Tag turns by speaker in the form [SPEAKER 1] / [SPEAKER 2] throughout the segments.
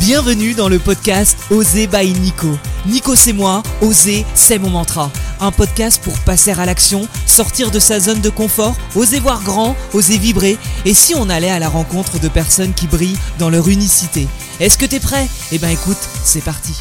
[SPEAKER 1] Bienvenue dans le podcast Oser by Nico. Nico c'est moi, Oser c'est mon mantra. Un podcast pour passer à l'action, sortir de sa zone de confort, oser voir grand, oser vibrer. Et si on allait à la rencontre de personnes qui brillent dans leur unicité Est-ce que t'es prêt? Eh ben écoute, c'est parti.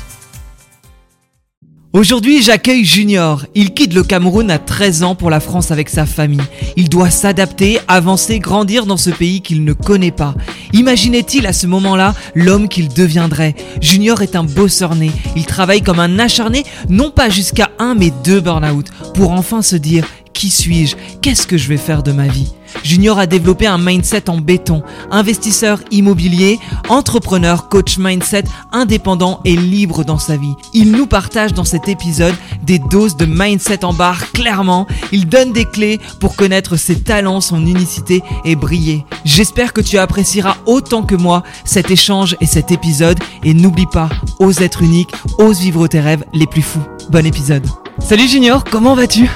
[SPEAKER 1] Aujourd'hui, j'accueille Junior. Il quitte le Cameroun à 13 ans pour la France avec sa famille. Il doit s'adapter, avancer, grandir dans ce pays qu'il ne connaît pas. Imaginait-il à ce moment-là l'homme qu'il deviendrait? Junior est un bosseur né. Il travaille comme un acharné, non pas jusqu'à un mais deux burn-out, pour enfin se dire qui suis-je? Qu'est-ce que je vais faire de ma vie? Junior a développé un mindset en béton, investisseur immobilier, entrepreneur, coach mindset, indépendant et libre dans sa vie. Il nous partage dans cet épisode des doses de mindset en barre clairement. Il donne des clés pour connaître ses talents, son unicité et briller. J'espère que tu apprécieras autant que moi cet échange et cet épisode et n'oublie pas, ose être unique, ose vivre tes rêves les plus fous. Bon épisode. Salut Junior, comment vas-tu?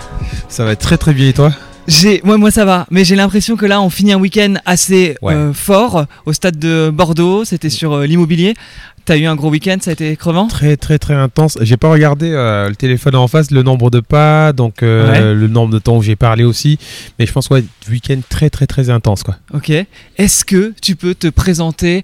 [SPEAKER 2] Ça va très très bien et toi?
[SPEAKER 1] J'ai, moi, moi ça va, mais j'ai l'impression que là on finit un week-end assez euh, fort au stade de Bordeaux. C'était sur euh, l'immobilier. T'as eu un gros week-end, ça a été crevant?
[SPEAKER 2] Très très très intense. J'ai pas regardé euh, le téléphone en face, le nombre de pas, donc le nombre de temps où j'ai parlé aussi. Mais je pense ouais, week-end très très très intense quoi.
[SPEAKER 1] Ok. Est-ce que tu peux te présenter,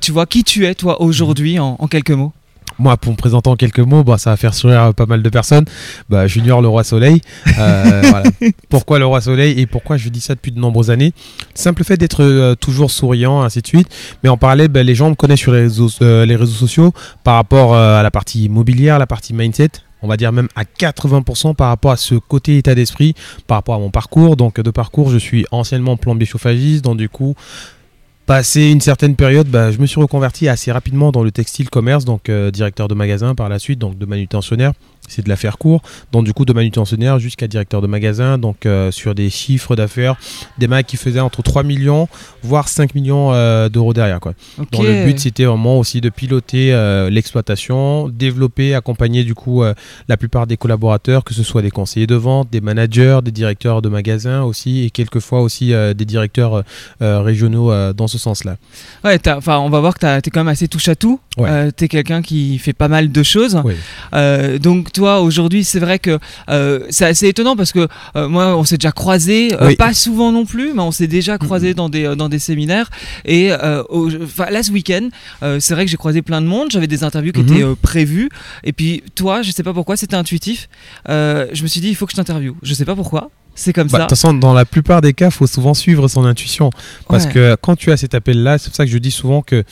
[SPEAKER 1] tu vois qui tu es toi aujourd'hui en quelques mots?
[SPEAKER 2] Moi, pour me présenter en quelques mots, bah, ça va faire sourire pas mal de personnes. Bah, Junior le roi soleil. Euh, pourquoi le roi soleil et pourquoi je dis ça depuis de nombreuses années? Simple fait d'être euh, toujours souriant, ainsi de suite. Mais en parallèle, bah, les gens me connaissent sur les réseaux, euh, les réseaux sociaux par rapport à la partie immobilière, la partie mindset on va dire même à 80% par rapport à ce côté état d'esprit, par rapport à mon parcours. Donc de parcours, je suis anciennement plombier chauffagiste, donc du coup, Passé une certaine période, bah, je me suis reconverti assez rapidement dans le textile commerce, donc euh, directeur de magasin par la suite, donc de manutentionnaire c'est de la faire court. Donc du coup de manutentionnaire jusqu'à directeur de magasin, donc euh, sur des chiffres d'affaires, des mecs qui faisaient entre 3 millions voire 5 millions euh, d'euros derrière quoi. Donc le but c'était vraiment aussi de piloter euh, l'exploitation, développer, accompagner du coup la plupart des collaborateurs, que ce soit des conseillers de vente, des managers, des directeurs de magasin aussi et quelquefois aussi des directeurs régionaux dans ce sens-là.
[SPEAKER 1] Ouais, enfin on va voir que tu es quand même assez touche à tout. tu es quelqu'un qui fait pas mal de choses. donc toi aujourd'hui, c'est vrai que euh, c'est assez étonnant parce que euh, moi, on s'est déjà croisé, euh, pas souvent non plus, mais on s'est déjà croisé dans des dans des séminaires. Et au, là, ce week-end, c'est vrai que j'ai croisé plein de monde. J'avais des interviews qui étaient mhm. prévues. Et puis toi, je sais pas pourquoi, c'était intuitif. je me suis dit, il faut que je t'interviewe. Je sais pas pourquoi. C'est comme bah, ça.
[SPEAKER 2] De toute façon, dans la plupart des cas, faut souvent suivre son intuition. Parce que quand tu as cet appel-là, c'est pour ça que je dis souvent que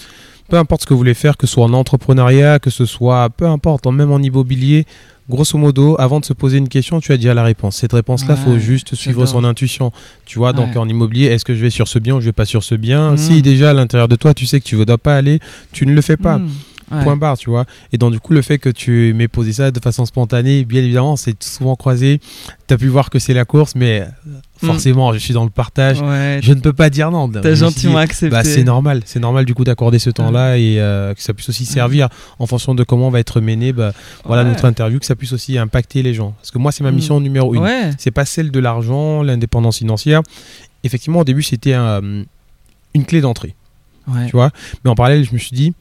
[SPEAKER 2] peu importe ce que vous voulez faire, que ce soit en entrepreneuriat, que ce soit, peu importe, même en immobilier, grosso modo, avant de se poser une question, tu as déjà la réponse. Cette réponse-là, il faut juste suivre son intuition. Tu vois, donc en immobilier, est-ce que je vais sur ce bien ou je vais pas sur ce bien? Mmh. Si déjà à l'intérieur de toi, tu sais que tu ne dois pas aller, tu ne le fais pas. Mmh. Point barre, tu vois. Et donc, du coup, le fait que tu m'aies posé ça de façon spontanée, bien évidemment, c'est souvent croisé. Tu as pu voir que c'est la course, mais euh, hmm. forcément, je suis dans le partage. Je ne peux pas dire non.
[SPEAKER 1] T'as gentiment accepté.
[SPEAKER 2] Bah, c'est normal. C'est normal, du coup, d'accorder ce temps-là et euh, que ça puisse aussi servir en fonction de comment va être mené bah, voilà, notre interview, que ça puisse aussi impacter les gens. Parce que moi, c'est ma hmm. mission numéro une. C'est pas celle de l'argent, l'indépendance financière. Effectivement, au début, c'était une clé d'entrée. Tu vois? Mais en parallèle, je me suis dit,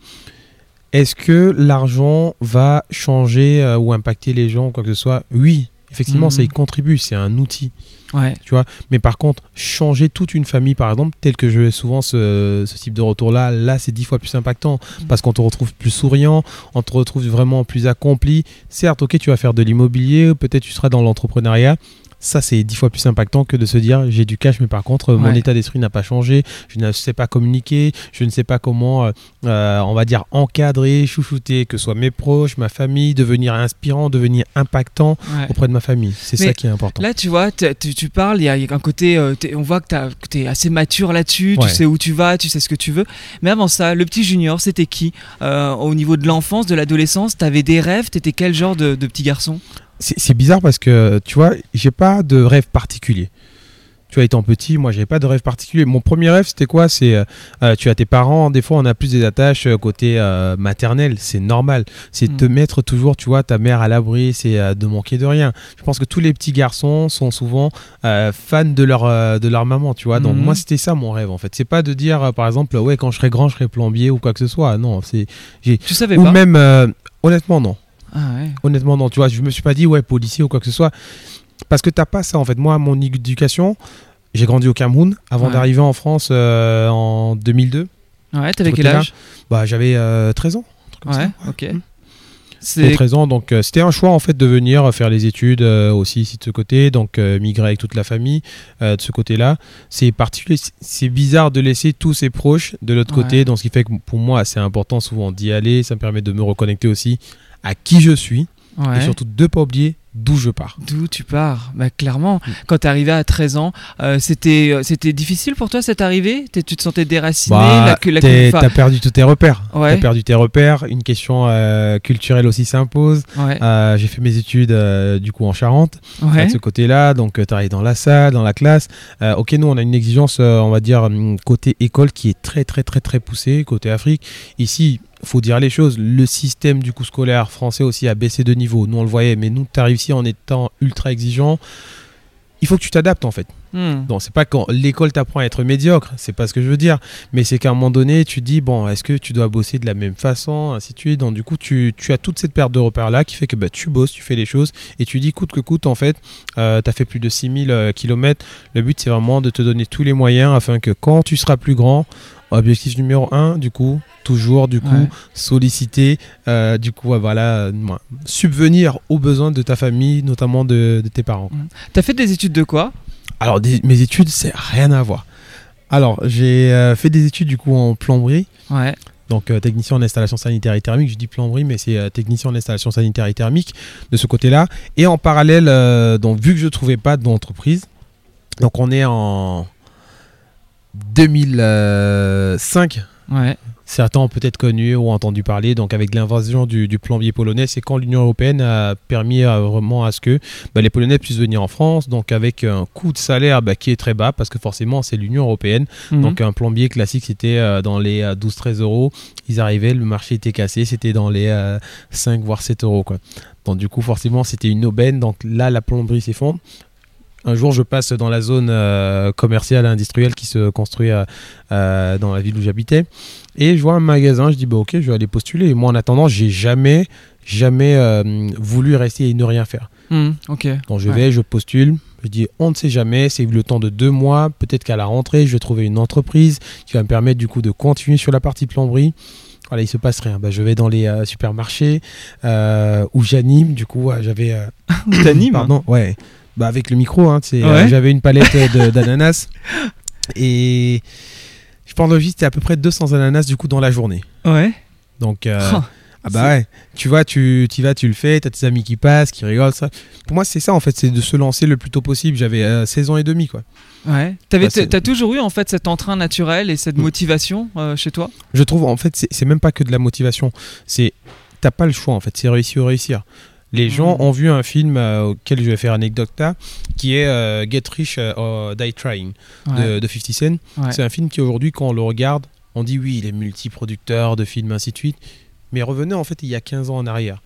[SPEAKER 2] est-ce que l'argent va changer euh, ou impacter les gens ou quoi que ce soit? Oui, effectivement, ça y mhm. contribue, c'est un outil.
[SPEAKER 1] Ouais.
[SPEAKER 2] Tu vois Mais par contre, changer toute une famille, par exemple, tel que je vais souvent ce, type de retour-là, là, c'est dix fois plus impactant mhm. parce qu'on te retrouve plus souriant, on te retrouve vraiment plus accompli. Certes, ok, tu vas faire de l'immobilier, peut-être tu seras dans l'entrepreneuriat, ça c'est dix fois plus impactant que de se dire j'ai du cash mais par contre mon état d'esprit n'a pas changé. Je ne sais pas communiquer. Je ne sais pas comment euh, euh, on va dire encadrer chouchouter que ce soit mes proches ma famille devenir inspirant devenir impactant auprès de ma famille. C'est ça qui est important.
[SPEAKER 1] là tu vois tu, parles il y, a un côté euh, on voit que tu es assez mature là-dessus tu sais où tu vas tu sais ce que tu veux. Mais avant ça le petit junior c'était qui? Au niveau de l'enfance de l'adolescence tu avais des rêves? Tu étais quel genre de petit garçon?
[SPEAKER 2] C'est bizarre parce que, tu vois, j'ai pas de rêve particulier. tu vois, étant petit, moi, j'avais pas de rêve particulier. Mon premier rêve, c'était quoi? C'est, euh, euh, tu as tes parents, des fois, on a plus des attaches euh, côté euh, maternel, c'est normal. C'est de
[SPEAKER 1] Mm.
[SPEAKER 2] te mettre toujours, tu vois, ta mère à l'abri, c'est euh, de manquer de rien. Je pense que tous les petits garçons sont souvent fans de leur, de leur maman, tu vois. Donc,
[SPEAKER 1] Mhm.
[SPEAKER 2] moi, c'était ça mon rêve, en fait. C'est pas de dire, par exemple, ouais, quand je serai grand, je serai plombier ou quoi que ce soit. Non, c'est.
[SPEAKER 1] Tu savais
[SPEAKER 2] Ou
[SPEAKER 1] pas?
[SPEAKER 2] même, euh, honnêtement, non.
[SPEAKER 1] Ah ouais.
[SPEAKER 2] Honnêtement, non. Tu vois, je me suis pas dit, ouais, policier ou quoi que ce soit. Parce que t'as pas ça, en fait. Moi, mon éducation, j'ai grandi au Cameroun avant
[SPEAKER 1] Ouais.
[SPEAKER 2] d'arriver en France euh, en 2002.
[SPEAKER 1] Ouais, t'avais quel âge?
[SPEAKER 2] Bah, j'avais euh, 13 ans. un truc comme
[SPEAKER 1] Ouais,
[SPEAKER 2] ça.
[SPEAKER 1] ok.
[SPEAKER 2] J'avais
[SPEAKER 1] C'est
[SPEAKER 2] 13 ans, donc euh, c'était un choix en fait de venir faire les études euh, aussi ici de ce côté, donc euh, migrer avec toute la famille de ce côté-là. C'est particulier, c'est- c'est bizarre de laisser tous ses proches de l'autre
[SPEAKER 1] Ouais.
[SPEAKER 2] côté, donc ce qui fait que pour moi c'est important souvent d'y aller, ça me permet de me reconnecter aussi à qui je suis
[SPEAKER 1] ouais.
[SPEAKER 2] et surtout de ne pas oublier d'où je pars.
[SPEAKER 1] D'où tu pars Bah clairement,
[SPEAKER 2] Mm.
[SPEAKER 1] quand t'es arrivé à 13 ans, euh, c'était euh, c'était difficile pour toi cette arrivée? T'es- Tu te sentais déraciné
[SPEAKER 2] Bah,
[SPEAKER 1] la,
[SPEAKER 2] T'as perdu tous tes repères.
[SPEAKER 1] Ouais.
[SPEAKER 2] T'as perdu tes repères. Une question euh, culturelle aussi s'impose.
[SPEAKER 1] Ouais,
[SPEAKER 2] Euh, J'ai fait mes études du coup en Charente.
[SPEAKER 1] ouais.
[SPEAKER 2] de ce côté-là. Donc, tu dans la salle, dans la classe. Ok, nous, on a une exigence, on va dire, hum, côté école qui est très, très, très, très poussée, côté Afrique. Ici, faut dire les choses. Le système du coup scolaire français aussi a baissé de niveau. Nous, on le voyait, mais nous, tu arrives ici en étant ultra exigeant. Il faut que tu t'adaptes en fait.
[SPEAKER 1] Hmm.
[SPEAKER 2] Donc c'est pas quand l'école t'apprend à être médiocre, c'est pas ce que je veux dire, mais c'est qu'à un moment donné tu dis bon est-ce que tu dois bosser de la même façon, ainsi de suite? Donc du coup tu, tu as toute cette perte de repères là qui fait que bah, tu bosses, tu fais les choses et tu dis coûte que coûte en fait, euh, tu as fait plus de 6000 km, le but c'est vraiment de te donner tous les moyens afin que quand tu seras plus grand, objectif numéro un du coup, toujours du coup
[SPEAKER 1] Ouais.
[SPEAKER 2] solliciter, euh, du coup voilà, euh, subvenir aux besoins de ta famille, notamment de, de tes parents.
[SPEAKER 1] T'as fait des études de quoi?
[SPEAKER 2] Alors, des- mes études, c'est rien à voir. Alors, j'ai euh, fait des études du coup en plomberie,
[SPEAKER 1] Ouais.
[SPEAKER 2] donc euh, technicien en installation sanitaire et thermique. Je dis plomberie, mais c'est euh, technicien en installation sanitaire et thermique de ce côté-là. Et en parallèle, euh, donc vu que je trouvais pas d'entreprise, donc on est en 2005.
[SPEAKER 1] Ouais.
[SPEAKER 2] Certains ont peut-être connu ou entendu parler, donc avec l'invasion du, du plombier polonais, c'est quand l'Union européenne a permis euh, vraiment à ce que bah, les Polonais puissent venir en France, donc avec un coût de salaire bah, qui est très bas, parce que forcément c'est l'Union européenne.
[SPEAKER 1] Mhm.
[SPEAKER 2] Donc un plombier classique c'était euh, dans les euh, 12-13 euros, ils arrivaient, le marché était cassé, c'était dans les euh, 5 voire 7 euros. Quoi. Donc du coup forcément c'était une aubaine, donc là la plomberie s'effondre. Un jour, je passe dans la zone euh, commerciale et industrielle qui se construit euh, euh, dans la ville où j'habitais. Et je vois un magasin, je dis, bah, ok, je vais aller postuler. Et moi, en attendant, j'ai jamais, jamais voulu rester et ne rien faire.
[SPEAKER 1] Hmm, ok.
[SPEAKER 2] Donc, je
[SPEAKER 1] Ouais.
[SPEAKER 2] vais, je postule. Je dis, on ne sait jamais, c'est le temps de deux mois. Peut-être qu'à la rentrée, je vais trouver une entreprise qui va me permettre, du coup, de continuer sur la partie plomberie. Voilà, il se passe rien. Bah, je vais dans les euh, supermarchés euh, où j'anime. Du coup, euh, j'avais.
[SPEAKER 1] T'animes
[SPEAKER 2] Pardon, ouais. Bah avec le micro, hein,
[SPEAKER 1] Ouais.
[SPEAKER 2] euh, j'avais une palette d'ananas et je pense que c'était à peu près 200 ananas du coup dans la journée.
[SPEAKER 1] Ouais.
[SPEAKER 2] Donc euh,
[SPEAKER 1] Oh,
[SPEAKER 2] ah bah ouais, tu vois, tu y vas, tu le fais, t'as tes amis qui passent, qui rigolent ça. Pour moi, c'est ça en fait, c'est de se lancer le plus tôt possible. J'avais euh, 16 ans et demi quoi.
[SPEAKER 1] ouais. T'avais-
[SPEAKER 2] Bah,
[SPEAKER 1] T'as toujours eu en fait cet entrain naturel et cette
[SPEAKER 2] Mm.
[SPEAKER 1] motivation euh, chez toi?
[SPEAKER 2] Je trouve en fait, c'est c'est même pas que de la motivation, c'est t'as pas le choix en fait, c'est réussir ou réussir. Les gens
[SPEAKER 1] Mhm.
[SPEAKER 2] ont vu un film euh, auquel je vais faire anecdote là, qui est euh, Get Rich euh, or Die Trying
[SPEAKER 1] Ouais.
[SPEAKER 2] de, de 50 Cent.
[SPEAKER 1] Ouais.
[SPEAKER 2] C'est un film qui aujourd'hui, quand on le regarde, on dit oui, il est multiproducteur de films, ainsi de suite. Mais revenez en fait il y a 15 ans en arrière.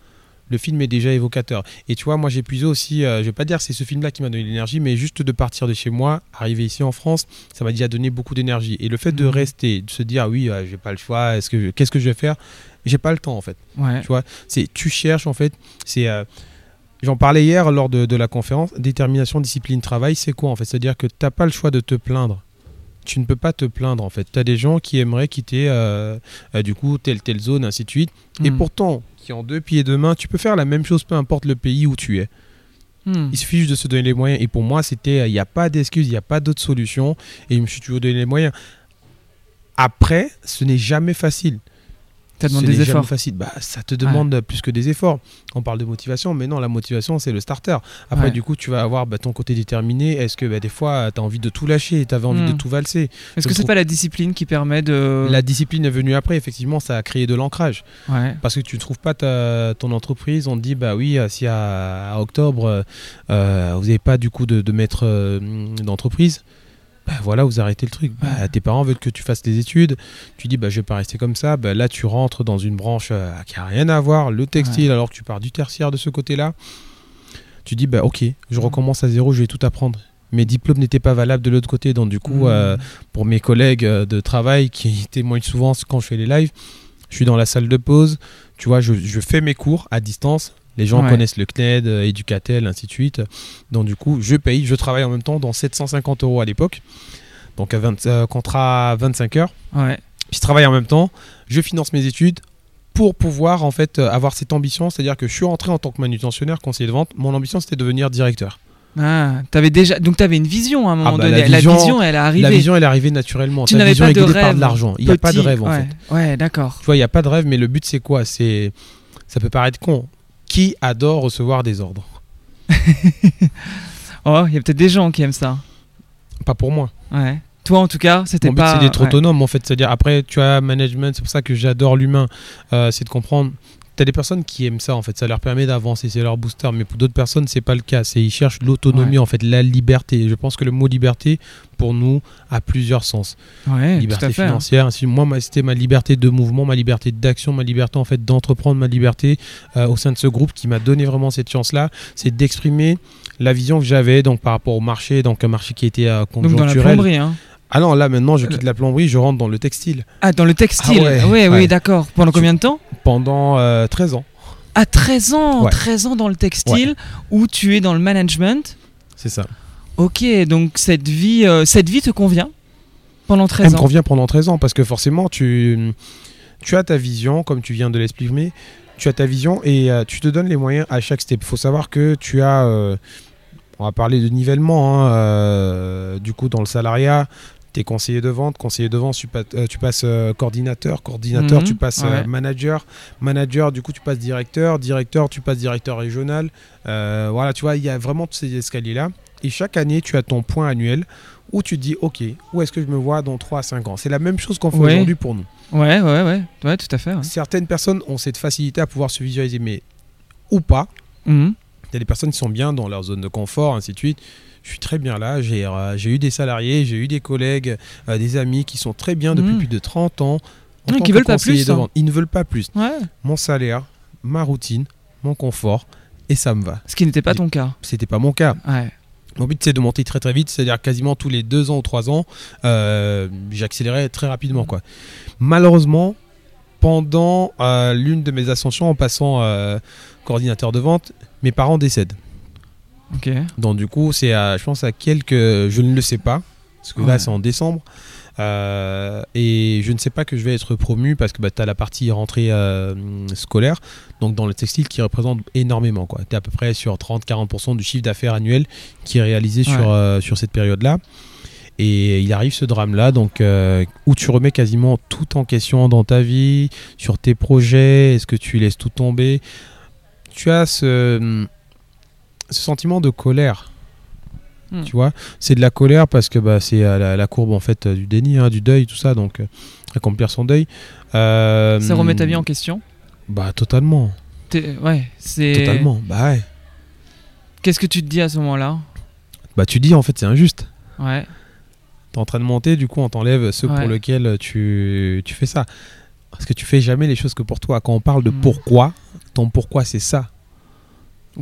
[SPEAKER 2] Le film est déjà évocateur. Et tu vois, moi j'ai puisé aussi, euh, je vais pas dire que c'est ce film-là qui m'a donné l'énergie, mais juste de partir de chez moi, arriver ici en France, ça m'a déjà donné beaucoup d'énergie. Et le fait de
[SPEAKER 1] Mhm.
[SPEAKER 2] rester, de se dire ah oui, euh, j'ai pas le choix, est-ce que je- qu'est-ce que je vais faire? J'ai pas le temps en fait.
[SPEAKER 1] Ouais.
[SPEAKER 2] Tu vois, c'est tu cherches en fait. C'est euh, J'en parlais hier lors de, de la conférence. Détermination, discipline, travail, c'est quoi en fait? C'est-à-dire que t'as pas le choix de te plaindre. Tu ne peux pas te plaindre en fait. Tu as des gens qui aimeraient quitter euh, euh, du coup telle telle zone, ainsi de suite. Et
[SPEAKER 1] Hmm.
[SPEAKER 2] pourtant, qui ont deux pieds et deux mains, tu peux faire la même chose peu importe le pays où tu es.
[SPEAKER 1] Hmm.
[SPEAKER 2] Il suffit juste de se donner les moyens. Et pour moi, c'était, il n'y a pas d'excuse, il n'y a pas d'autre solution. Et je me suis toujours donné les moyens. Après, ce n'est jamais facile.
[SPEAKER 1] Ça demande des efforts.
[SPEAKER 2] facile. Bah, ça te demande plus que des efforts. On parle de motivation, mais non, la motivation, c'est le starter. Après,
[SPEAKER 1] Ouais.
[SPEAKER 2] du coup, tu vas avoir bah, ton côté déterminé. Est-ce que bah, des fois, tu as envie de tout lâcher Tu avais envie
[SPEAKER 1] Hmm.
[SPEAKER 2] de tout valser?
[SPEAKER 1] Est-ce que c'est
[SPEAKER 2] trouve-
[SPEAKER 1] pas la discipline qui permet de.
[SPEAKER 2] La discipline est venue après, effectivement, ça a créé de l'ancrage.
[SPEAKER 1] Ouais.
[SPEAKER 2] Parce que tu ne trouves pas ta- ton entreprise, on te dit, bah oui, euh, si à, à octobre, euh, euh, vous n'avez pas du coup de, de maître euh, d'entreprise, bah voilà, vous arrêtez le truc. Bah, tes parents veulent que tu fasses des études, tu dis, bah je vais pas rester comme ça. Bah, là, tu rentres dans une branche euh, qui a rien à voir, le textile, alors que tu pars du tertiaire de ce côté-là. Tu dis, bah ok, je recommence à zéro, je vais tout apprendre. Mes diplômes n'étaient pas valables de l'autre côté, donc du coup,
[SPEAKER 1] Hmm.
[SPEAKER 2] euh, pour mes collègues euh, de travail qui témoignent souvent quand je fais les lives, je suis dans la salle de pause, tu vois, je, je fais mes cours à distance. Les gens
[SPEAKER 1] Ouais.
[SPEAKER 2] connaissent le CNED, euh, Educatel, ainsi de suite. Donc du coup, je paye, je travaille en même temps dans 750 euros à l'époque. Donc à 20, euh, contrat à 25 heures.
[SPEAKER 1] Ouais.
[SPEAKER 2] Je travaille en même temps, je finance mes études pour pouvoir en fait euh, avoir cette ambition, c'est-à-dire que je suis rentré en tant que manutentionnaire, conseiller de vente. Mon ambition c'était de devenir directeur.
[SPEAKER 1] Ah, t'avais déjà. Donc t'avais une vision à un moment
[SPEAKER 2] bah,
[SPEAKER 1] donné.
[SPEAKER 2] la
[SPEAKER 1] La
[SPEAKER 2] vision-
[SPEAKER 1] elle est arrivée.
[SPEAKER 2] La vision elle est arrivée naturellement.
[SPEAKER 1] Tu n'avais
[SPEAKER 2] vision
[SPEAKER 1] pas
[SPEAKER 2] est
[SPEAKER 1] de
[SPEAKER 2] guidée par
[SPEAKER 1] rêve
[SPEAKER 2] de l'argent. Il n'y a pas de rêve en
[SPEAKER 1] ouais.
[SPEAKER 2] fait.
[SPEAKER 1] Ouais, d'accord.
[SPEAKER 2] Tu vois, il n'y a pas de rêve, mais le but c'est quoi? C'est, ça peut paraître con. Qui adore recevoir des ordres
[SPEAKER 1] Oh, il y a peut-être des gens qui aiment ça.
[SPEAKER 2] Pas pour moi.
[SPEAKER 1] Ouais. Toi, en tout cas, c'était pas.
[SPEAKER 2] c'est d'être
[SPEAKER 1] ouais.
[SPEAKER 2] autonome en fait. C'est-à-dire après, tu as management, c'est pour ça que j'adore l'humain. Euh, c'est de comprendre. Tu as des personnes qui aiment ça en fait. Ça leur permet d'avancer, c'est leur booster. Mais pour d'autres personnes, c'est pas le cas. C'est ils cherchent l'autonomie en fait, la liberté. Je pense que le mot liberté pour nous a plusieurs sens.
[SPEAKER 1] Ouais,
[SPEAKER 2] liberté
[SPEAKER 1] hein.
[SPEAKER 2] financière. ainsi- Moi, c'était ma liberté de mouvement, ma liberté d'action, ma liberté en fait d'entreprendre, ma liberté euh, au sein de ce groupe qui m'a donné vraiment cette chance-là, c'est d'exprimer la vision que j'avais donc par rapport au marché, donc un marché qui était euh,
[SPEAKER 1] Donc dans la
[SPEAKER 2] conjoncturel.
[SPEAKER 1] plomberie, hein.
[SPEAKER 2] ah non, là maintenant, je quitte la plomberie, je rentre dans le textile
[SPEAKER 1] Ah, dans le textile.
[SPEAKER 2] Ah ouais.
[SPEAKER 1] oui, d'accord. Pendant combien de temps
[SPEAKER 2] pendant euh, 13 ans.
[SPEAKER 1] À 13 ans,
[SPEAKER 2] Ouais.
[SPEAKER 1] 13 ans dans le textile, où tu es dans le management.
[SPEAKER 2] C'est ça.
[SPEAKER 1] Ok, donc cette vie, euh, cette vie te convient pendant
[SPEAKER 2] Elle
[SPEAKER 1] 13
[SPEAKER 2] me
[SPEAKER 1] ans.
[SPEAKER 2] convient pendant 13 ans parce que forcément, tu, tu as ta vision, comme tu viens de l'exprimer, tu as ta vision et euh, tu te donnes les moyens à chaque step. Il faut savoir que tu as, euh, on va parler de nivellement, hein, euh, du coup, dans le salariat. Tu es conseiller de vente, conseiller de vente, tu, euh, tu passes euh, coordinateur, coordinateur,
[SPEAKER 1] Mhm,
[SPEAKER 2] tu passes euh,
[SPEAKER 1] ouais.
[SPEAKER 2] manager, manager, du coup tu passes directeur, directeur, tu passes directeur régional. Voilà, tu vois, il y a vraiment tous ces escaliers-là. Et chaque année, tu as ton point annuel où tu te dis, ok, où est-ce que je me vois dans 3 à 5 ans? C'est la même chose qu'on fait
[SPEAKER 1] Ouais.
[SPEAKER 2] aujourd'hui pour nous.
[SPEAKER 1] Ouais, ouais, ouais, ouais, tout à fait. ouais.
[SPEAKER 2] Certaines personnes ont cette facilité à pouvoir se visualiser, mais ou pas.
[SPEAKER 1] Mhm.
[SPEAKER 2] Il y a des personnes qui sont bien dans leur zone de confort, ainsi de suite. Je suis très bien là, j'ai euh, j'ai eu des salariés, j'ai eu des collègues, euh, des amis qui sont très bien depuis
[SPEAKER 1] Mhm.
[SPEAKER 2] plus de 30 ans. en
[SPEAKER 1] Ouais,
[SPEAKER 2] tant
[SPEAKER 1] qui
[SPEAKER 2] que
[SPEAKER 1] veulent pas plus,
[SPEAKER 2] de
[SPEAKER 1] hein.
[SPEAKER 2] vente. Ils ne veulent pas plus.
[SPEAKER 1] Ouais,
[SPEAKER 2] Mon salaire, ma routine, mon confort, et ça me va.
[SPEAKER 1] ce qui n'était pas ton cas.
[SPEAKER 2] C'était pas mon cas.
[SPEAKER 1] Ouais.
[SPEAKER 2] Mon but c'est de monter très très vite, c'est-à-dire quasiment tous les deux ans ou trois ans, euh, j'accélérais très rapidement quoi. Malheureusement, pendant euh, l'une de mes ascensions en passant euh, coordinateur de vente, mes parents décèdent.
[SPEAKER 1] Ok.
[SPEAKER 2] Donc du coup, c'est à, je pense à quelques, je ne le sais pas, parce que
[SPEAKER 1] Ouais.
[SPEAKER 2] là c'est en décembre, Euh, et je ne sais pas que je vais être promu parce que bah, tu as la partie rentrée euh, scolaire, donc dans le textile qui représente énormément. Tu es à peu près sur 30-40% du chiffre d'affaires annuel qui est réalisé
[SPEAKER 1] Ouais.
[SPEAKER 2] sur, euh, sur cette période-là. Et il arrive ce drame-là, donc où tu remets quasiment tout en question dans ta vie, sur tes projets, est-ce que tu laisses tout tomber? Tu as ce, ce sentiment de colère.
[SPEAKER 1] Hmm.
[SPEAKER 2] Tu vois, c'est de la colère parce que bah, c'est euh, la, la courbe en fait euh, du déni, hein, du deuil, tout ça, donc euh, accomplir son deuil. Euh,
[SPEAKER 1] Ça remet ta vie en question?
[SPEAKER 2] Bah totalement,
[SPEAKER 1] Ouais, c'est.
[SPEAKER 2] totalement. Bah ouais.
[SPEAKER 1] Qu'est-ce que tu te dis à ce moment-là?
[SPEAKER 2] Bah tu dis en fait c'est injuste.
[SPEAKER 1] Ouais.
[SPEAKER 2] T'es en train de monter, du coup on t'enlève ceux
[SPEAKER 1] Ouais.
[SPEAKER 2] pour lesquels tu, tu fais ça. Parce que tu fais jamais les choses que pour toi. Quand on parle de
[SPEAKER 1] Hmm.
[SPEAKER 2] pourquoi, ton pourquoi c'est ça.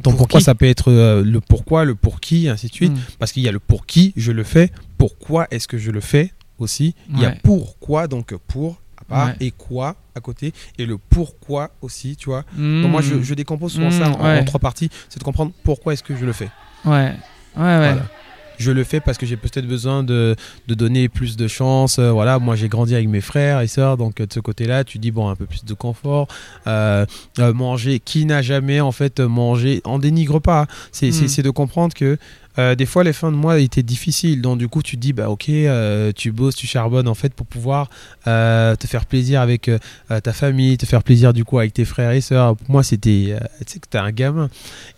[SPEAKER 1] Pour
[SPEAKER 2] pourquoi ça peut être euh, le pourquoi, le pour qui, ainsi de suite.
[SPEAKER 1] Mm.
[SPEAKER 2] Parce qu'il y a le pour qui je le fais, pourquoi est-ce que je le fais aussi. Il y a pourquoi, donc pour à part,
[SPEAKER 1] Ouais.
[SPEAKER 2] et quoi à côté, et le pourquoi aussi, tu vois.
[SPEAKER 1] Mm.
[SPEAKER 2] Donc moi je, je décompose souvent
[SPEAKER 1] Mm,
[SPEAKER 2] ça en,
[SPEAKER 1] ouais.
[SPEAKER 2] en trois parties, c'est de comprendre pourquoi est-ce que je le fais.
[SPEAKER 1] Ouais. Ouais, ouais.
[SPEAKER 2] Voilà. Je le fais parce que j'ai peut-être besoin de, de donner plus de chance. Euh, voilà, moi j'ai grandi avec mes frères et sœurs, donc euh, de ce côté-là, tu dis bon, un peu plus de confort. Euh, manger, qui n'a jamais en fait mangé, en dénigre pas. hein. C'est c'est- de comprendre que euh, des fois les fins de mois étaient difficiles, donc du coup tu te dis bah ok, euh, tu bosses, tu charbonnes en fait pour pouvoir euh, te faire plaisir avec ta famille, te faire plaisir du coup avec tes frères et sœurs. Pour moi c'était, tu sais que t'es un gamin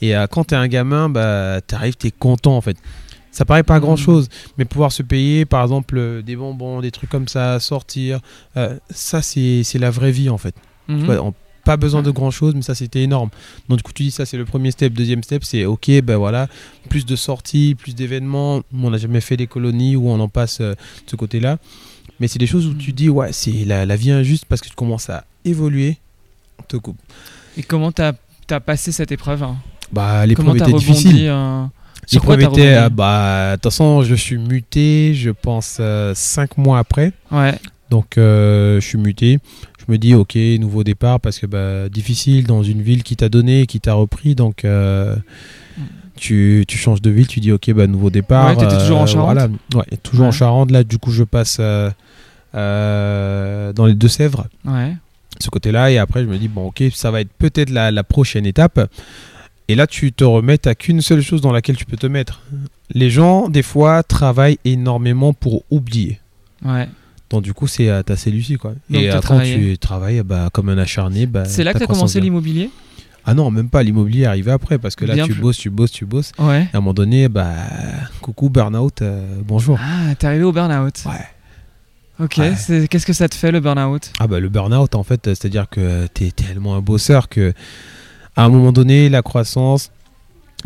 [SPEAKER 2] et quand t'es un gamin, bah t'arrives, t'es content en fait. Ça paraît pas
[SPEAKER 1] Mhm.
[SPEAKER 2] grand chose, mais pouvoir se payer par exemple euh, des bonbons, des trucs comme ça, sortir, euh, ça c'est la vraie vie en fait.
[SPEAKER 1] Mhm.
[SPEAKER 2] On- pas besoin de grand chose, mais ça c'était énorme. Donc du coup tu dis ça c'est le premier step. Deuxième step c'est ok ben voilà plus de sorties, plus d'événements. On n'a jamais fait des colonies où on en passe euh, de ce côté-là. Mais c'est des choses où tu dis ouais c'est la, la vie injuste parce que tu commences à évoluer. On te coupe.
[SPEAKER 1] Et comment t'as as passé cette épreuve hein?
[SPEAKER 2] Bah l'épreuve était
[SPEAKER 1] rebondi
[SPEAKER 2] difficile.
[SPEAKER 1] euh, Sur quoi t'as
[SPEAKER 2] ah, bah de toute façon je suis muté je pense euh, cinq mois après.
[SPEAKER 1] Ouais.
[SPEAKER 2] Donc euh, je suis muté. Je me dis ok nouveau départ parce que bah, difficile dans une ville qui t'a donné, qui t'a repris. Donc euh, tu, tu changes de ville, tu dis ok bah nouveau départ.
[SPEAKER 1] Ouais, t'étais toujours en Charente
[SPEAKER 2] voilà. Ouais, toujours en. Charente. Là du coup je passe euh, euh, dans les Deux-Sèvres,
[SPEAKER 1] Ouais.
[SPEAKER 2] ce côté-là. Et après je me dis bon ok ça va être peut-être la, la prochaine étape. Et là tu te remets, t'as qu'une seule chose dans laquelle tu peux te mettre. Les gens des fois travaillent énormément pour oublier.
[SPEAKER 1] Ouais.
[SPEAKER 2] Donc du coup, c'est t'as celui-ci quoi.
[SPEAKER 1] Donc,
[SPEAKER 2] et quand tu travailles bah, comme un acharné, bah,
[SPEAKER 1] C'est là que
[SPEAKER 2] ta
[SPEAKER 1] t'as commencé l'immobilier?
[SPEAKER 2] Ah non, même pas. L'immobilier est arrivé après parce que là,
[SPEAKER 1] Bien
[SPEAKER 2] tu
[SPEAKER 1] plus.
[SPEAKER 2] bosses, tu bosses, tu bosses.
[SPEAKER 1] Ouais.
[SPEAKER 2] Et à un moment donné, bah coucou burn-out, euh, bonjour.
[SPEAKER 1] Ah, t'es arrivé au burn-out.
[SPEAKER 2] Ouais.
[SPEAKER 1] Ok,
[SPEAKER 2] Ouais.
[SPEAKER 1] qu'est-ce que ça te fait le burn-out?
[SPEAKER 2] Ah bah le burn-out en fait, c'est-à-dire que t'es tellement un bosseur que à un moment donné, la croissance,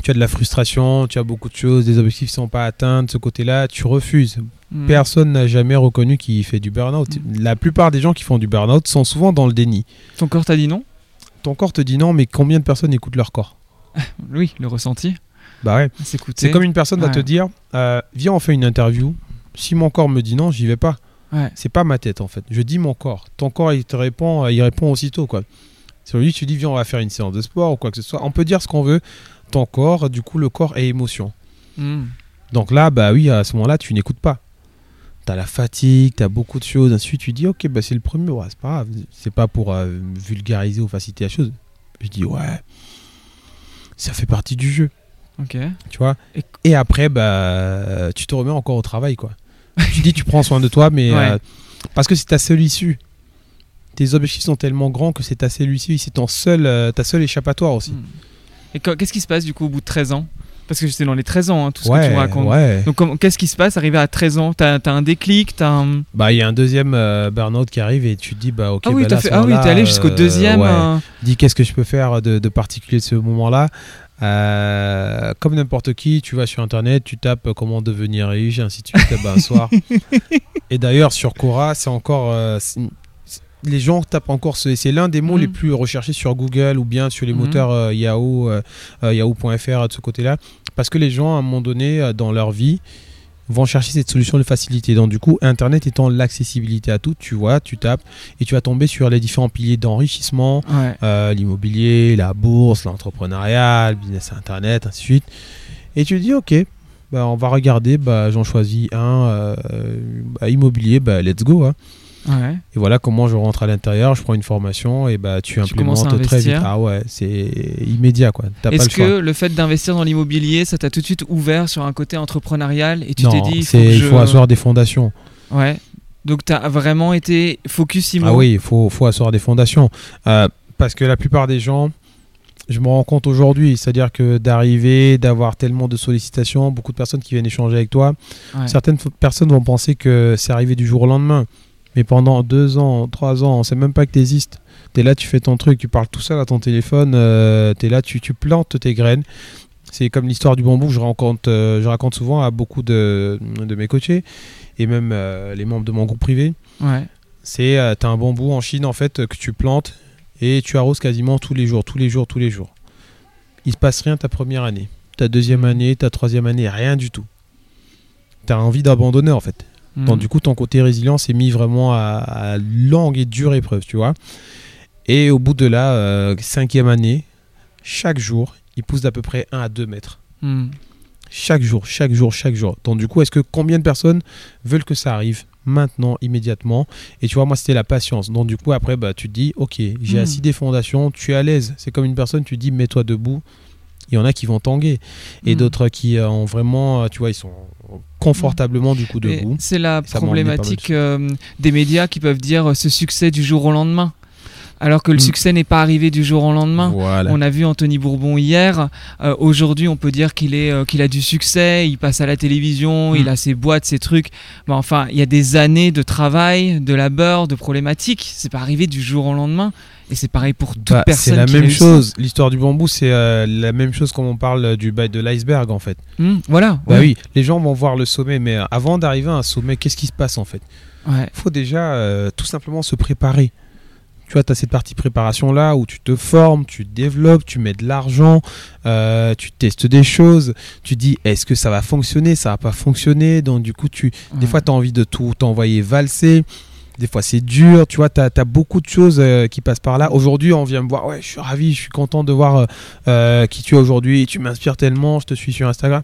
[SPEAKER 2] tu as de la frustration, tu as beaucoup de choses, des objectifs sont pas atteints, de ce côté-là, tu refuses.
[SPEAKER 1] Hmm.
[SPEAKER 2] Personne n'a jamais reconnu qu'il fait du burn-out. La plupart des gens qui font du burn-out sont souvent dans le déni.
[SPEAKER 1] Ton corps t'a dit non?
[SPEAKER 2] Ton corps te dit non, mais combien de personnes écoutent leur corps?
[SPEAKER 1] Oui, le ressenti.
[SPEAKER 2] Bah ouais.
[SPEAKER 1] S'écouter.
[SPEAKER 2] C'est comme une personne va te dire euh, Viens, on fait une interview. Si mon corps me dit non, j'y vais pas.
[SPEAKER 1] Ouais.
[SPEAKER 2] C'est pas ma tête en fait. Je dis mon corps. Ton corps, il te répond, euh, il répond aussitôt quoi. Sur lui, tu dis Viens, on va faire une séance de sport ou quoi que ce soit. On peut dire ce qu'on veut. Ton corps, du coup, le corps est émotion.
[SPEAKER 1] Hmm.
[SPEAKER 2] Donc là, bah oui, à ce moment-là, tu n'écoutes pas. T'as la fatigue, t'as beaucoup de choses. Ensuite, tu dis Ok, bah c'est le premier. Ouais, c'est pas grave. C'est pas pour euh, vulgariser ou faciliter la chose. Je dis Ouais, ça fait partie du jeu.
[SPEAKER 1] Ok.
[SPEAKER 2] tu vois.
[SPEAKER 1] Et-
[SPEAKER 2] Et, après, bah, tu te remets encore au travail, quoi. tu dis, tu prends soin de toi, mais
[SPEAKER 1] Ouais.
[SPEAKER 2] euh, parce que c'est ta seule issue. Tes objectifs sont tellement grands que c'est ta seule issue, c'est ton seul, euh, ta seule échappatoire aussi.
[SPEAKER 1] Hmm. Et qu'est-ce qui se passe du coup au bout de 13 ans? Parce que c'est dans les 13 ans, hein, tout ce que tu me racontes.
[SPEAKER 2] ouais.
[SPEAKER 1] Donc qu'est-ce qui se passe arrivé à 13 ans? T'as as un déclic t'as un...
[SPEAKER 2] Bah, il y a un deuxième euh, burn-out qui arrive et tu te dis, bah, ok,
[SPEAKER 1] Ah oui,
[SPEAKER 2] bah, ce
[SPEAKER 1] ah oui, t'es allé jusqu'au
[SPEAKER 2] euh,
[SPEAKER 1] deuxième.
[SPEAKER 2] ouais.
[SPEAKER 1] euh,
[SPEAKER 2] Dis, qu'est-ce que je peux faire de, de particulier de ce moment-là? Euh, Comme n'importe qui, tu vas sur internet, tu tapes comment devenir riche, et ainsi de suite, ben, soir. Et d'ailleurs, sur Quora, c'est encore. euh, les gens tapent encore ce. C'est l'un des mots les plus recherchés sur Google ou bien sur les
[SPEAKER 1] Mhm.
[SPEAKER 2] moteurs euh, Yahoo, euh, euh, Yahoo.fr de ce côté-là. Parce que les gens, à un moment donné, dans leur vie, vont chercher cette solution de facilité. Donc, du coup, Internet étant l'accessibilité à tout, tu vois, tu tapes et tu vas tomber sur les différents piliers d'enrichissement,
[SPEAKER 1] Ouais.
[SPEAKER 2] euh, l'immobilier, la bourse, l'entrepreneuriat, le business internet, ainsi de suite. Et tu te dis, ok, bah, on va regarder, bah, j'en choisis un, euh, bah, immobilier, bah, let's go. hein.
[SPEAKER 1] Ouais.
[SPEAKER 2] Et voilà comment je rentre à l'intérieur, je prends une formation et bah, tu,
[SPEAKER 1] Tu
[SPEAKER 2] implémentes très vite. Ah ouais, c'est immédiat quoi.
[SPEAKER 1] Est-ce
[SPEAKER 2] choix.
[SPEAKER 1] que le fait d'investir dans l'immobilier, ça t'a tout de suite ouvert sur un côté entrepreneurial et tu t'es dit il faut, que je...
[SPEAKER 2] faut asseoir des fondations.
[SPEAKER 1] Ouais. Donc t'as vraiment été focus immo?
[SPEAKER 2] Ah oui, il faut, faut asseoir des fondations. Euh, parce que la plupart des gens, je me rends compte aujourd'hui, c'est-à-dire que d'arriver, d'avoir tellement de sollicitations, beaucoup de personnes qui viennent échanger avec toi,
[SPEAKER 1] Ouais.
[SPEAKER 2] certaines personnes vont penser que c'est arrivé du jour au lendemain. Mais pendant deux ans, trois ans, on sait même pas que tu existes. Tu es là, tu fais ton truc, tu parles tout seul à ton téléphone, tu es là, tu, tu plantes tes graines. C'est comme l'histoire du bambou que je raconte, euh, je raconte souvent à beaucoup de, de mes coachés et même euh, les membres de mon groupe privé
[SPEAKER 1] Ouais.
[SPEAKER 2] c'est euh, t'as un bambou en Chine en fait euh, que tu plantes et tu arroses quasiment tous les jours, tous les jours, tous les jours. Il se passe rien ta première année, ta deuxième année, ta troisième année, rien du tout. T'as envie d'abandonner en fait.
[SPEAKER 1] Mhm.
[SPEAKER 2] Donc du coup ton côté résilient s'est mis vraiment à, à longue et dure épreuve, tu vois. Et au bout de la euh, cinquième année, chaque jour, il pousse d'à peu près 1 à 2 mètres.
[SPEAKER 1] Mhm.
[SPEAKER 2] Chaque jour, chaque jour, chaque jour. Donc du coup, est-ce que combien de personnes veulent que ça arrive maintenant, immédiatement? Et tu vois, moi, c'était la patience. Donc du coup, après, bah, tu te dis, ok, j'ai
[SPEAKER 1] Hmm.
[SPEAKER 2] assis des fondations, tu es à l'aise. C'est comme une personne, tu te dis, mets-toi debout. Il y en a qui vont tanguer. Et d'autres qui euh, ont vraiment, tu vois, ils sont confortablement du coup debout.
[SPEAKER 1] C'est la problématique euh, des médias qui peuvent dire euh, ce succès du jour au lendemain. Alors que le
[SPEAKER 2] Mm.
[SPEAKER 1] succès n'est pas arrivé du jour au lendemain.
[SPEAKER 2] Voilà.
[SPEAKER 1] On a vu Anthony Bourbon hier. Euh, Aujourd'hui, on peut dire qu'il est, euh, qu'il a du succès. Il passe à la télévision,
[SPEAKER 2] Mm.
[SPEAKER 1] il a ses boîtes, ses trucs. Mais enfin, il y a des années de travail, de labeur, de problématiques. C'est pas arrivé du jour au lendemain. Et c'est pareil pour toute
[SPEAKER 2] Bah,
[SPEAKER 1] personne.
[SPEAKER 2] c'est la
[SPEAKER 1] qui
[SPEAKER 2] même chose. L'histoire du bambou, c'est euh, la même chose comme on parle du bail de l'iceberg en fait.
[SPEAKER 1] Hmm, voilà.
[SPEAKER 2] Bah
[SPEAKER 1] ouais.
[SPEAKER 2] oui, les gens vont voir le sommet, mais avant d'arriver à un sommet, qu'est-ce qui se passe en fait?
[SPEAKER 1] Ouais.
[SPEAKER 2] Il faut déjà euh, tout simplement se préparer. Tu vois, tu as cette partie préparation là où tu te formes, tu te développes, tu mets de l'argent, euh, tu testes des choses, tu dis est-ce que ça va fonctionner, ça va pas fonctionner. Donc, du coup, tu, des fois, tu as envie de tout t'envoyer valser. Des fois, c'est dur. Tu vois, tu as, beaucoup de choses euh, qui passent par là. Aujourd'hui, on vient me voir. Ouais, je suis ravi, je suis content de voir euh, qui tu es aujourd'hui. Tu m'inspires tellement. Je te suis sur Instagram.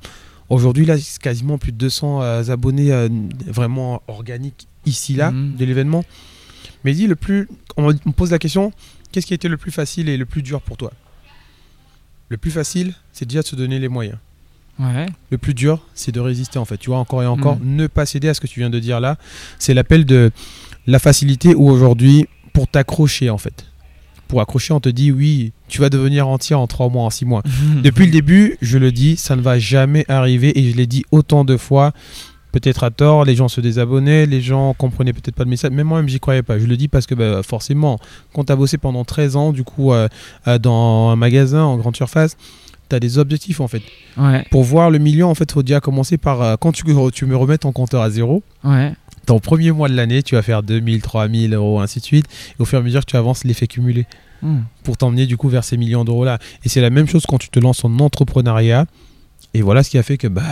[SPEAKER 2] Aujourd'hui, là, c'est quasiment plus de 200 euh, abonnés vraiment organiques ici, là,
[SPEAKER 1] Mhm.
[SPEAKER 2] de l'événement. Mais dis, le plus. On me pose la question qu'est-ce qui a été le plus facile et le plus dur pour toi? Le plus facile, c'est déjà de se donner les moyens.
[SPEAKER 1] Ouais.
[SPEAKER 2] Le plus dur, c'est de résister en fait. Tu vois, encore et encore,
[SPEAKER 1] Mm.
[SPEAKER 2] ne pas céder à ce que tu viens de dire là. C'est l'appel de la facilité où aujourd'hui, pour t'accrocher en fait. Pour accrocher, on te dit oui, tu vas devenir entier en 3 mois, en 6 mois. Depuis le début, je le dis, ça ne va jamais arriver et je l'ai dit autant de fois. Peut-être à tort, les gens se désabonnaient, les gens comprenaient peut-être pas le message. Même moi-même, j'y croyais pas. Je le dis parce que bah, forcément, quand tu as bossé pendant 13 ans, du coup, euh, euh, dans un magasin en grande surface, tu as des objectifs en fait.
[SPEAKER 1] Ouais.
[SPEAKER 2] Pour voir le million, en fait, il faut déjà commencer par euh, quand tu, tu me remets ton compteur à zéro.
[SPEAKER 1] Ouais.
[SPEAKER 2] Ton premier mois de l'année, tu vas faire 2000, 3000 euros, ainsi de suite. Et au fur et à mesure que tu avances, l'effet cumulé
[SPEAKER 1] Hmm.
[SPEAKER 2] pour t'emmener du coup vers ces millions d'euros là. Et c'est la même chose quand tu te lances en entrepreneuriat. Et voilà ce qui a fait que bah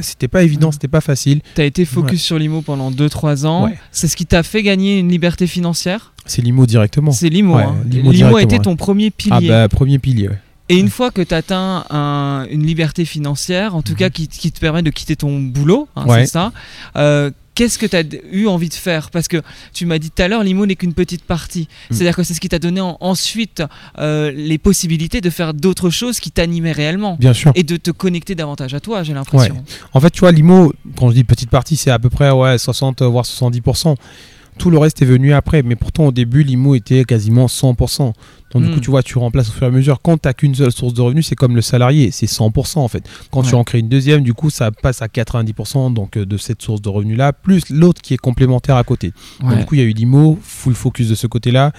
[SPEAKER 2] c'était pas évident, c'était pas facile.
[SPEAKER 1] Tu as été focus sur l'IMO pendant 2-3 ans.
[SPEAKER 2] Ouais.
[SPEAKER 1] C'est ce qui t'a fait gagner une liberté financière?
[SPEAKER 2] C'est l'IMO directement.
[SPEAKER 1] C'est l'IMO.
[SPEAKER 2] Ouais,
[SPEAKER 1] hein.
[SPEAKER 2] l'IMO
[SPEAKER 1] L'IMO a été
[SPEAKER 2] directement,
[SPEAKER 1] ton premier pilier.
[SPEAKER 2] Ah bah premier pilier. ouais.
[SPEAKER 1] Et une fois que tu atteins un- une liberté financière, en tout
[SPEAKER 2] Mhm.
[SPEAKER 1] cas qui, qui te permet de quitter ton boulot, hein,
[SPEAKER 2] Ouais.
[SPEAKER 1] c'est ça, euh, qu'est-ce que tu as eu envie de faire? Parce que tu m'as dit tout à l'heure, l'IMO n'est qu'une petite partie.
[SPEAKER 2] Mhm.
[SPEAKER 1] C'est-à-dire que c'est ce qui t'a donné en- ensuite euh, les possibilités de faire d'autres choses qui t'animaient réellement.
[SPEAKER 2] Bien sûr.
[SPEAKER 1] Et de te connecter davantage à toi, j'ai l'impression.
[SPEAKER 2] En fait, tu vois, l'IMO, quand je dis petite partie, c'est à peu près ouais, 60 voire 70%. Tout le reste est venu après, mais pourtant au début, l'IMO était quasiment 100%. Donc du
[SPEAKER 1] Mm.
[SPEAKER 2] coup, tu vois, tu remplaces au fur et à mesure. Quand tu n'as qu'une seule source de revenus, c'est comme le salarié, c'est 100% en fait. Quand tu en crées une deuxième, du coup, ça passe à 90% donc, euh, de cette source de revenus-là, plus l'autre qui est complémentaire à côté. Donc, du coup, il y a eu l'IMO, full focus de ce côté-là.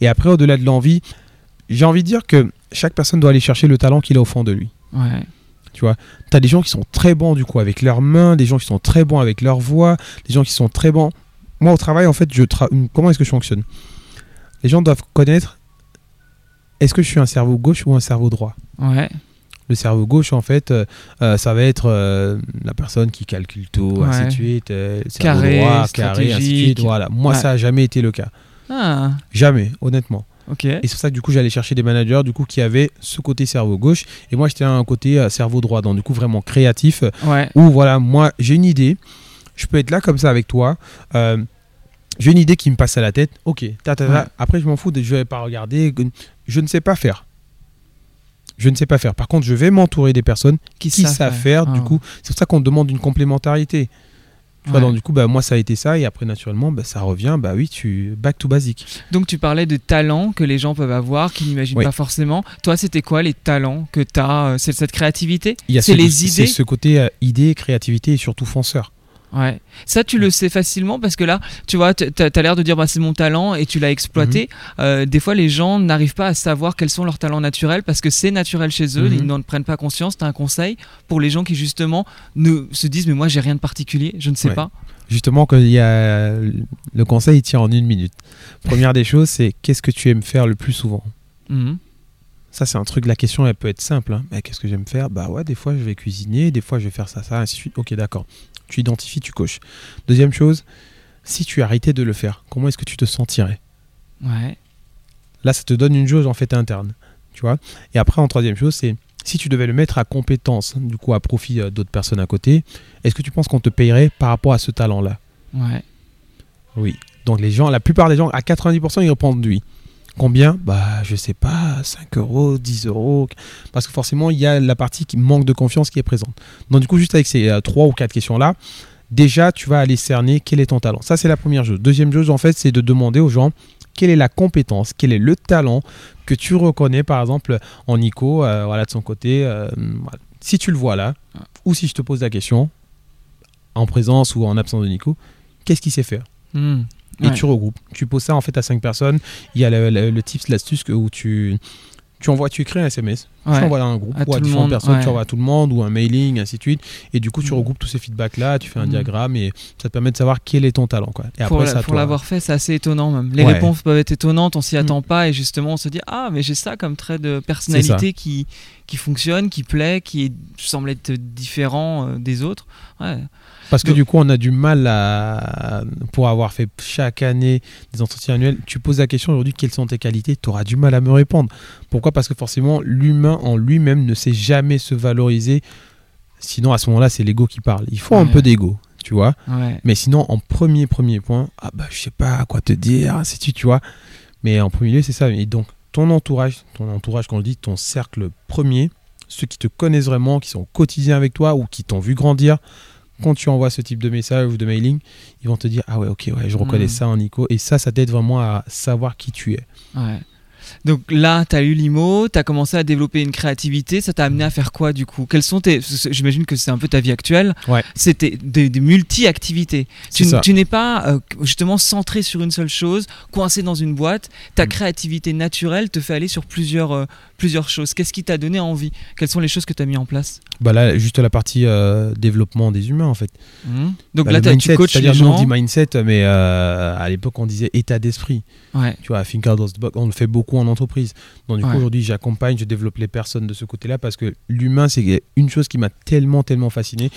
[SPEAKER 2] Et après, au-delà de l'envie, j'ai envie de dire que chaque personne doit aller chercher le talent qu'il a au fond de lui.
[SPEAKER 1] Ouais.
[SPEAKER 2] Tu vois, tu as des gens qui sont très bons du coup avec leurs mains, des gens qui sont très bons avec leur voix, des gens qui sont très bons. Moi au travail, en fait, je tra- comment est-ce que je fonctionne? Les gens doivent connaître est-ce que je suis un cerveau gauche ou un cerveau droit?
[SPEAKER 1] Ouais.
[SPEAKER 2] Le cerveau gauche, en fait, euh, euh, ça va être euh, la personne qui calcule tout, ainsi de
[SPEAKER 1] Ouais.
[SPEAKER 2] suite. euh,
[SPEAKER 1] Carré,
[SPEAKER 2] droit, carré, ainsi de suite. Voilà. Moi,
[SPEAKER 1] Ouais.
[SPEAKER 2] ça n'a jamais été le cas.
[SPEAKER 1] Ah,
[SPEAKER 2] Jamais, honnêtement.
[SPEAKER 1] ok.
[SPEAKER 2] Et c'est pour ça que du coup j'allais chercher des managers du coup qui avaient ce côté cerveau gauche et moi j'étais un côté euh, cerveau droit donc du coup vraiment créatif
[SPEAKER 1] Ouais.
[SPEAKER 2] où voilà moi j'ai une idée je peux être là comme ça avec toi euh, j'ai une idée qui me passe à la tête ok ta, ta, ta.
[SPEAKER 1] Ouais.
[SPEAKER 2] après je m'en fous de- je vais pas regarder je ne sais pas faire je ne sais pas faire par contre je vais m'entourer des personnes qui, savent, faire, du
[SPEAKER 1] Ah.
[SPEAKER 2] coup c'est pour ça qu'on demande une complémentarité donc du coup bah, moi ça a été ça et après naturellement bah, ça revient bah oui tu back to basic
[SPEAKER 1] Donc tu parlais de talents que les gens peuvent avoir, qu'ils n'imaginent
[SPEAKER 2] Oui.
[SPEAKER 1] pas forcément. Toi, c'était quoi les talents que tu as C'est cette créativité? C'est
[SPEAKER 2] ce,
[SPEAKER 1] les
[SPEAKER 2] c'est
[SPEAKER 1] idées?
[SPEAKER 2] ce côté euh, idée, créativité et surtout fonceur.
[SPEAKER 1] Ouais. Ça, tu le sais facilement parce que là, tu vois, tu as l'air de dire bah, c'est mon talent et tu l'as exploité.
[SPEAKER 2] Mhm.
[SPEAKER 1] Euh, des fois, les gens n'arrivent pas à savoir quels sont leurs talents naturels parce que c'est naturel chez eux, ils n'en prennent pas conscience. Tu as un conseil pour les gens qui, justement, ne se disent mais moi, j'ai rien de particulier, je ne sais
[SPEAKER 2] Ouais.
[SPEAKER 1] pas.
[SPEAKER 2] Justement, qu'il y a le conseil, il tient en une minute. Première des choses, c'est qu'est-ce que tu aimes faire le plus souvent?
[SPEAKER 1] Mhm.
[SPEAKER 2] Ça, c'est un truc, la question, elle peut être simple. hein. Mais qu'est-ce que j'aime faire? Bah ouais, des fois, je vais cuisiner, des fois, je vais faire ça, ça, ainsi de suite. Ok, d'accord. Tu identifies, tu coches. Deuxième chose, si tu arrêtais de le faire, comment est-ce que tu te sentirais?
[SPEAKER 1] Ouais.
[SPEAKER 2] Là, ça te donne une jauge, en fait, interne. Tu vois? Et après, en troisième chose, c'est si tu devais le mettre à compétence, du coup à profit euh, d'autres personnes à côté, est-ce que tu penses qu'on te payerait par rapport à ce talent-là?
[SPEAKER 1] Ouais.
[SPEAKER 2] Oui. Donc les gens, la plupart des gens, à 90%, ils répondent oui. Combien Bah, je sais pas, 5 euros, 10 euros. Parce que forcément, il y a la partie qui manque de confiance qui est présente. Donc, du coup, juste avec ces euh, trois ou quatre questions-là, déjà, tu vas aller cerner quel est ton talent. Ça, c'est la première chose. Deuxième chose, en fait, c'est de demander aux gens quelle est la compétence, quel est le talent que tu reconnais, par exemple, en Nico, euh, voilà, de son côté. euh, voilà. Si tu le vois là, ou si je te pose la question, en présence ou en absence de Nico, qu'est-ce qu'il sait faire?
[SPEAKER 1] Hmm.
[SPEAKER 2] Et
[SPEAKER 1] Ouais.
[SPEAKER 2] tu regroupes. Tu poses ça en fait à 5 personnes. Il y a le, le- le tips, l'astuce que- où tu, tu envoies, tu crées un SMS,
[SPEAKER 1] Ouais.
[SPEAKER 2] tu envoies dans un groupe
[SPEAKER 1] À
[SPEAKER 2] ou à différentes
[SPEAKER 1] monde,
[SPEAKER 2] personnes,
[SPEAKER 1] ouais.
[SPEAKER 2] tu envoies à tout le monde ou un mailing, ainsi de suite. Et du coup, tu
[SPEAKER 1] Mm.
[SPEAKER 2] regroupes tous ces feedbacks là, tu fais un
[SPEAKER 1] Mm.
[SPEAKER 2] diagramme et ça te permet de savoir quel est ton talent. Quoi. Et
[SPEAKER 1] pour la-
[SPEAKER 2] à
[SPEAKER 1] l'avoir fait, c'est assez étonnant même. Les
[SPEAKER 2] Ouais.
[SPEAKER 1] réponses peuvent être étonnantes, on s'y
[SPEAKER 2] Mm.
[SPEAKER 1] attend pas et justement on se dit ah mais j'ai ça comme trait de personnalité qui qui fonctionne, qui plaît, qui est- semble être différent euh, des autres.
[SPEAKER 2] Parce que
[SPEAKER 1] Donc-
[SPEAKER 2] du coup, on a du mal à. Pour avoir fait chaque année des entretiens annuels, tu poses la question aujourd'hui quelles sont tes qualités? Tu auras du mal à me répondre. Pourquoi? Parce que forcément, l'humain en lui-même ne sait jamais se valoriser. Sinon, à ce moment-là, c'est l'ego qui parle. Il faut un peu d'ego, tu vois.
[SPEAKER 1] Ouais.
[SPEAKER 2] Mais sinon, en premier, premier point, ah bah, je sais pas quoi te dire, c'est tu, tu vois. Mais en premier lieu, c'est ça. Et donc, ton entourage, ton entourage, quand je dis ton cercle premier, ceux qui te connaissent vraiment, qui sont au quotidien avec toi ou qui t'ont vu grandir, quand tu envoies ce type de message ou de mailing, ils vont te dire Ah ouais, ok, ouais, je reconnais
[SPEAKER 1] Mm.
[SPEAKER 2] ça en Nico. Et ça, ça t'aide vraiment à savoir qui tu es.
[SPEAKER 1] Ouais. Donc là, tu as eu l'IMO, tu as commencé à développer une créativité, ça t'a amené à faire quoi du coup? Quelles sont tes j'imagine que c'est un peu ta vie actuelle.
[SPEAKER 2] Ouais.
[SPEAKER 1] C'était des, des multi-activités. Tu, n'es pas euh, justement centré sur une seule chose, coincé dans une boîte. Ta
[SPEAKER 2] Mm.
[SPEAKER 1] créativité naturelle te fait aller sur plusieurs euh, plusieurs choses. Qu'est-ce qui t'a donné envie? Quelles sont les choses que tu as mis en place?
[SPEAKER 2] Bah là, juste la partie euh, développement des humains, en fait.
[SPEAKER 1] Mhm. Donc
[SPEAKER 2] Bah,
[SPEAKER 1] là,
[SPEAKER 2] le
[SPEAKER 1] t'as- tu
[SPEAKER 2] mindset,
[SPEAKER 1] coaches les
[SPEAKER 2] c'est-à-dire, nous, on
[SPEAKER 1] gens.
[SPEAKER 2] dit mindset, mais à l'époque, on disait état d'esprit.
[SPEAKER 1] Ouais.
[SPEAKER 2] Tu vois, à Think Out of the Box, on le fait beaucoup en entreprise. Donc, du coup,
[SPEAKER 1] Ouais.
[SPEAKER 2] aujourd'hui, j'accompagne, je développe les personnes de ce côté-là parce que l'humain, c'est une chose qui m'a tellement, tellement fasciné.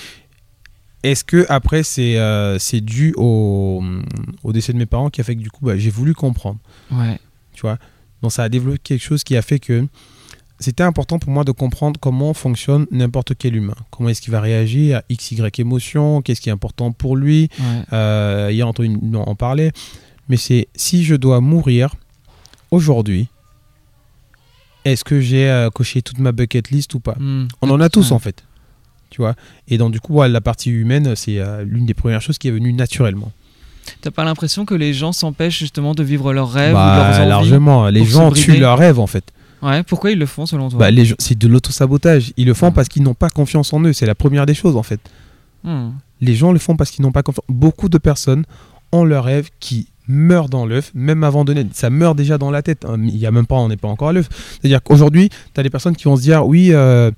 [SPEAKER 2] Est-ce que après c'est euh, c'est dû au, au décès de mes parents qui a fait que du coup bah, j'ai voulu comprendre,
[SPEAKER 1] Ouais.
[SPEAKER 2] tu vois? Donc ça a développé quelque chose qui a fait que c'était important pour moi de comprendre comment fonctionne n'importe quel humain. Comment est-ce qu'il va réagir? À x, y émotion, qu'est-ce qui est important pour lui?
[SPEAKER 1] Ouais.
[SPEAKER 2] Euh, hier, Anthony en parlait. Mais c'est si je dois mourir aujourd'hui, est-ce que j'ai euh, coché toute ma bucket list ou pas
[SPEAKER 1] Mhm.
[SPEAKER 2] On en a tous
[SPEAKER 1] Ouais.
[SPEAKER 2] en fait. Tu vois? Et donc, du coup, ouais, la partie humaine, c'est euh, l'une des premières choses qui est venue naturellement.
[SPEAKER 1] T'as pas l'impression que les gens s'empêchent justement de vivre leurs rêves ou
[SPEAKER 2] Bah,
[SPEAKER 1] leurs envies
[SPEAKER 2] largement. Les gens tuent leurs rêves en fait.
[SPEAKER 1] Ouais. Pourquoi ils le font selon toi?
[SPEAKER 2] Bah, les gens- c'est de l'autosabotage. Ils le font
[SPEAKER 1] Ouais.
[SPEAKER 2] parce qu'ils n'ont pas confiance en eux. C'est la première des choses en fait. Les gens le font parce qu'ils n'ont pas confiance. Beaucoup de personnes ont leurs rêves qui meurent dans l'œuf, même avant de naître. Ça meurt déjà dans la tête. hein. Il y a même pas, on n'est pas encore à l'œuf. C'est-à-dire qu'aujourd'hui, tu as des personnes qui vont se dire, oui, euh,